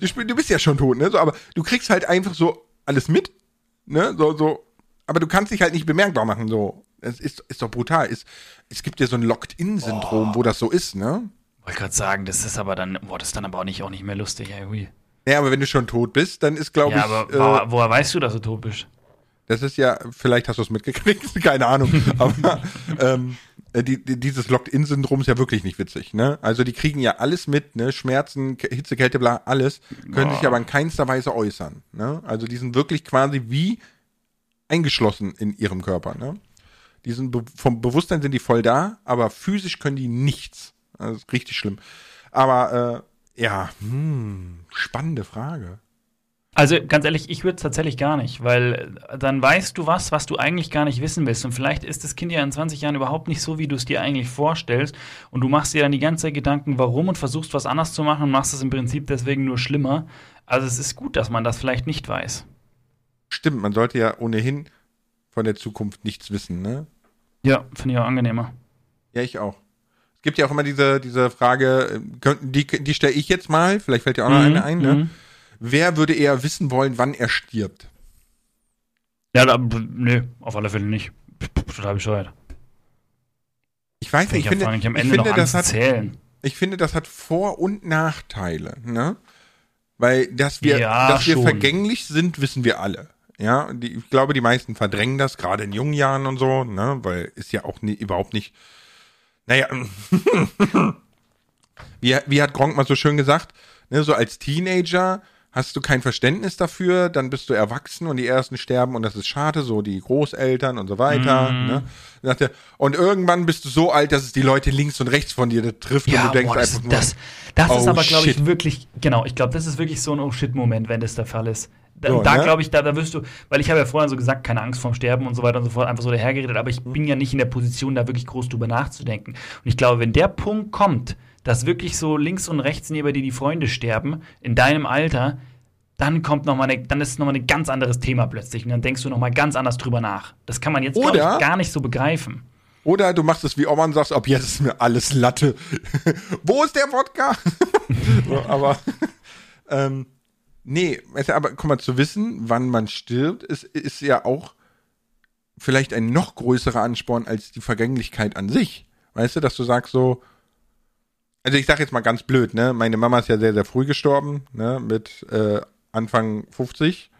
Du, spür, du bist ja schon tot, ne? So, aber du kriegst halt einfach so alles mit, ne? So, so. Aber du kannst dich halt nicht bemerkbar machen, so. Es ist, ist doch brutal. Es, es gibt ja so ein Locked-In-Syndrom, wo das so ist, ne? Wollte gerade sagen, das ist aber dann, boah, das ist dann aber auch nicht, auch nicht mehr lustig, irgendwie. Ja, aber wenn du schon tot bist, dann ist, glaube ja, ich. Ja, aber äh, woher, woher weißt du, dass du tot bist? Das ist ja, vielleicht hast du es mitgekriegt, keine Ahnung. aber ähm, äh, die, die, dieses Locked-In-Syndrom ist ja wirklich nicht witzig, ne? Also die kriegen ja alles mit, ne? Schmerzen, Hitze, Kälte, bla, alles, können Boah. sich aber in keinster Weise äußern, ne? Also die sind wirklich quasi wie eingeschlossen in ihrem Körper, ne? Die sind vom Bewusstsein sind die voll da, aber physisch können die nichts. Das ist richtig schlimm. Aber äh, ja, hm, spannende Frage. Also ganz ehrlich, ich würde es tatsächlich gar nicht, weil dann weißt du was, was du eigentlich gar nicht wissen willst. Und vielleicht ist das Kind ja in 20 Jahren überhaupt nicht so, wie du es dir eigentlich vorstellst. Und du machst dir dann die ganze Zeit Gedanken, warum und versuchst was anders zu machen und machst es im Prinzip deswegen nur schlimmer. Also es ist gut, dass man das vielleicht nicht weiß. Stimmt, man sollte ja ohnehin von der Zukunft nichts wissen, ne? Ja, finde ich auch angenehmer. Ja, ich auch. Es gibt ja auch immer diese, diese Frage, äh, die, die stelle ich jetzt mal, vielleicht fällt dir auch noch mhm, eine ein, ne? Mhm. Wer würde eher wissen wollen, wann er stirbt? Ja, da, nee, auf alle Fälle nicht. Total bescheuert. Ich weiß nicht, ich, finde, ich, ich finde das hat, ich finde, das hat Vor- und Nachteile, ne? Weil, dass wir, ja, dass wir vergänglich sind, wissen wir alle. Ja, die, ich glaube, die meisten verdrängen das, gerade in jungen Jahren und so, ne? Weil ist ja auch nie, überhaupt nicht. Naja, wie, wie hat Gronk mal so schön gesagt, ne, so als Teenager hast du kein Verständnis dafür, dann bist du erwachsen und die ersten sterben und das ist schade, so die Großeltern und so weiter. Mm. Ne? Und irgendwann bist du so alt, dass es die Leute links und rechts von dir trifft ja, und du denkst boah, das, einfach nur, das, das oh, ist aber, glaube ich, wirklich, genau, ich glaube, das ist wirklich so ein Oh-Shit-Moment, wenn das der Fall ist. Da, so, da ne? glaube ich, da, da wirst du, weil ich habe ja vorhin so gesagt, keine Angst vorm Sterben und so weiter und so fort, einfach so dahergeredet, aber ich bin ja nicht in der Position, da wirklich groß drüber nachzudenken. Und ich glaube, wenn der Punkt kommt, dass wirklich so links und rechts neben dir die Freunde sterben, in deinem Alter, dann kommt noch mal eine, dann ist es nochmal ein ganz anderes Thema plötzlich. Und dann denkst du nochmal ganz anders drüber nach. Das kann man jetzt, ich, gar nicht so begreifen. Oder du machst es wie Oma und sagst, ab jetzt ist mir alles Latte. Wo ist der Wodka? so, aber ähm, nee, aber guck mal, zu wissen, wann man stirbt, ist, ist ja auch vielleicht ein noch größerer Ansporn als die Vergänglichkeit an sich. Weißt du, dass du sagst so, also ich sag jetzt mal ganz blöd, ne? Meine Mama ist ja sehr, sehr früh gestorben, ne? Mit äh, Anfang 50.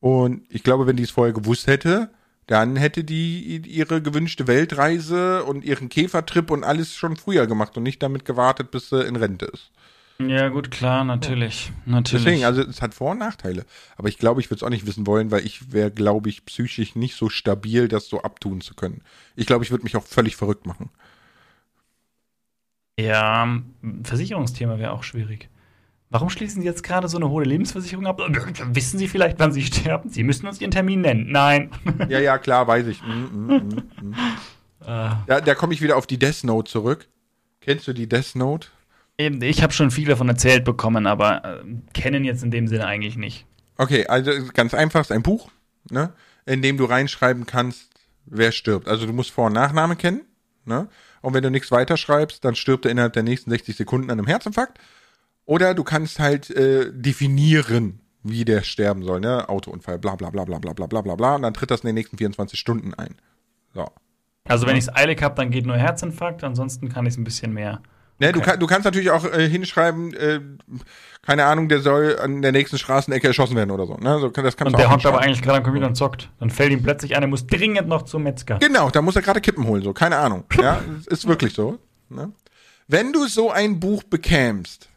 Und ich glaube, wenn die es vorher gewusst hätte, dann hätte die ihre gewünschte Weltreise und ihren Käfertrip und alles schon früher gemacht und nicht damit gewartet, bis sie in Rente ist. Ja, gut, klar, natürlich. natürlich. Deswegen, also es hat Vor- und Nachteile. Aber ich glaube, ich würde es auch nicht wissen wollen, weil ich wäre, glaube ich, psychisch nicht so stabil, das so abtun zu können. Ich glaube, ich würde mich auch völlig verrückt machen. Ja, Versicherungsthema wäre auch schwierig. Warum schließen Sie jetzt gerade so eine hohe Lebensversicherung ab? Wissen Sie vielleicht, wann Sie sterben? Sie müssen uns Ihren Termin nennen. Nein. Ja, ja, klar, weiß ich. Mm, mm, mm, mm. Ah. Da, da komme ich wieder auf die Death Note zurück. Kennst du die Death Note? Ich habe schon viel davon erzählt bekommen, aber äh, kennen jetzt in dem Sinne eigentlich nicht. Okay, also ganz einfach, ist ein Buch, ne, in dem du reinschreiben kannst, wer stirbt. Also du musst Vor- und Nachname kennen, ne? Und wenn du nichts weiterschreibst, dann stirbt er innerhalb der nächsten 60 Sekunden an einem Herzinfarkt. Oder du kannst halt äh, definieren, wie der sterben soll, ne? Autounfall, bla bla bla bla bla bla bla bla bla. Und dann tritt das in den nächsten 24 Stunden ein. So. Also wenn ich es eilig habe, dann geht nur Herzinfarkt, ansonsten kann ich es ein bisschen mehr. Ne, okay. du, kann, du kannst natürlich auch äh, hinschreiben, äh, keine Ahnung, der soll an der nächsten Straßenecke erschossen werden oder so. Ne? so das kannst und der hockt aber eigentlich gerade am Computer und zockt. Dann fällt ihm plötzlich ein, er muss dringend noch zum Metzger. Genau, da muss er gerade Kippen holen, so, keine Ahnung. ja, ist wirklich so. Ne? Wenn du so ein Buch bekämst,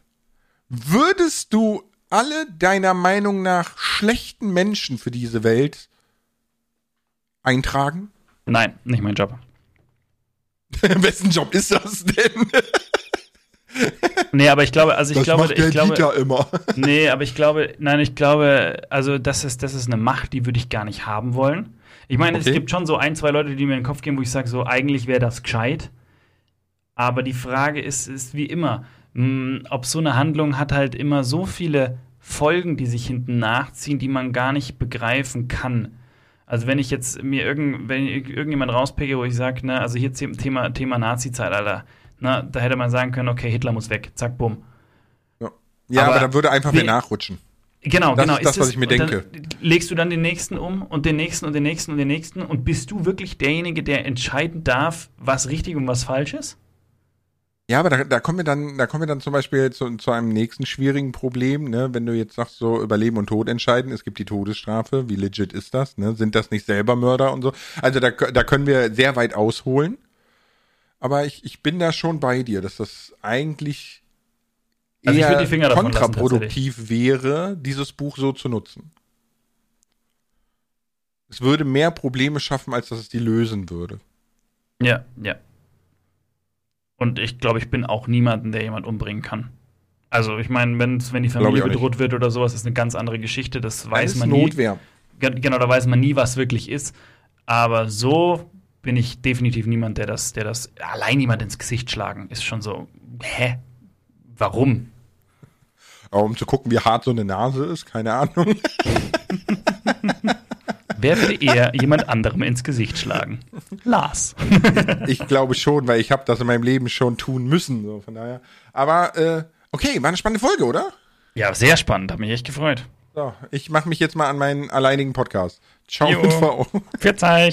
würdest du alle deiner Meinung nach schlechten Menschen für diese Welt eintragen? Nein, nicht mein Job. Wessen Job ist das denn? Nee, aber ich glaube, also ich das glaube, macht der ich glaube, Dieter immer. Nee, aber ich glaube, nein, ich glaube, also das ist, das ist eine Macht, die würde ich gar nicht haben wollen. Ich meine, okay. es gibt schon so ein, zwei Leute, die mir in den Kopf gehen, wo ich sage, so eigentlich wäre das gescheit. Aber die Frage ist, ist wie immer, mh, hm, ob so eine Handlung hat halt immer so viele Folgen, die sich hinten nachziehen, die man gar nicht begreifen kann. Also wenn ich jetzt mir irgend, wenn irgendjemand rauspicke, wo ich sage, ne, also hier Thema, Thema Nazi-Zeitalter, ne, da hätte man sagen können, okay, Hitler muss weg, zack, bumm. Ja, ja aber, aber da würde einfach mehr nachrutschen. Genau, das genau. Ist das, was ich mir denke. legst du dann den nächsten um und den nächsten und den nächsten und den nächsten und bist du wirklich derjenige, der entscheiden darf, was richtig und was falsch ist? Ja, aber da, da kommen wir dann, da kommen wir dann zum Beispiel zu, zu einem nächsten schwierigen Problem, ne? Wenn du jetzt sagst, so über Leben und Tod entscheiden, es gibt die Todesstrafe, wie legit ist das, ne? Sind das nicht selber Mörder und so? Also da, da können wir sehr weit ausholen. Aber ich, ich bin da schon bei dir, dass das eigentlich also eher kontraproduktiv lassen, wäre, dieses Buch so zu nutzen. Es würde mehr Probleme schaffen, als dass es die lösen würde. Ja, ja. Und ich glaube, ich bin auch niemanden, der jemand umbringen kann. Also, ich meine, wenn die Familie bedroht wird oder sowas, ist eine ganz andere Geschichte. Das weiß das man nie. Notwehr. Genau, da weiß man nie, was wirklich ist. Aber so bin ich definitiv niemand, der das, der das allein jemand ins Gesicht schlagen, ist schon so, hä? Warum? Aber um zu gucken, wie hart so eine Nase ist, keine Ahnung. Wer würde eher jemand anderem ins Gesicht schlagen? Lars. ich glaube schon, weil ich habe das in meinem Leben schon tun müssen. So, von daher. Aber äh, okay, war eine spannende Folge, oder? Ja, sehr spannend. Hat mich echt gefreut. So, ich mache mich jetzt mal an meinen alleinigen Podcast. Ciao jo. mit V. Für euch.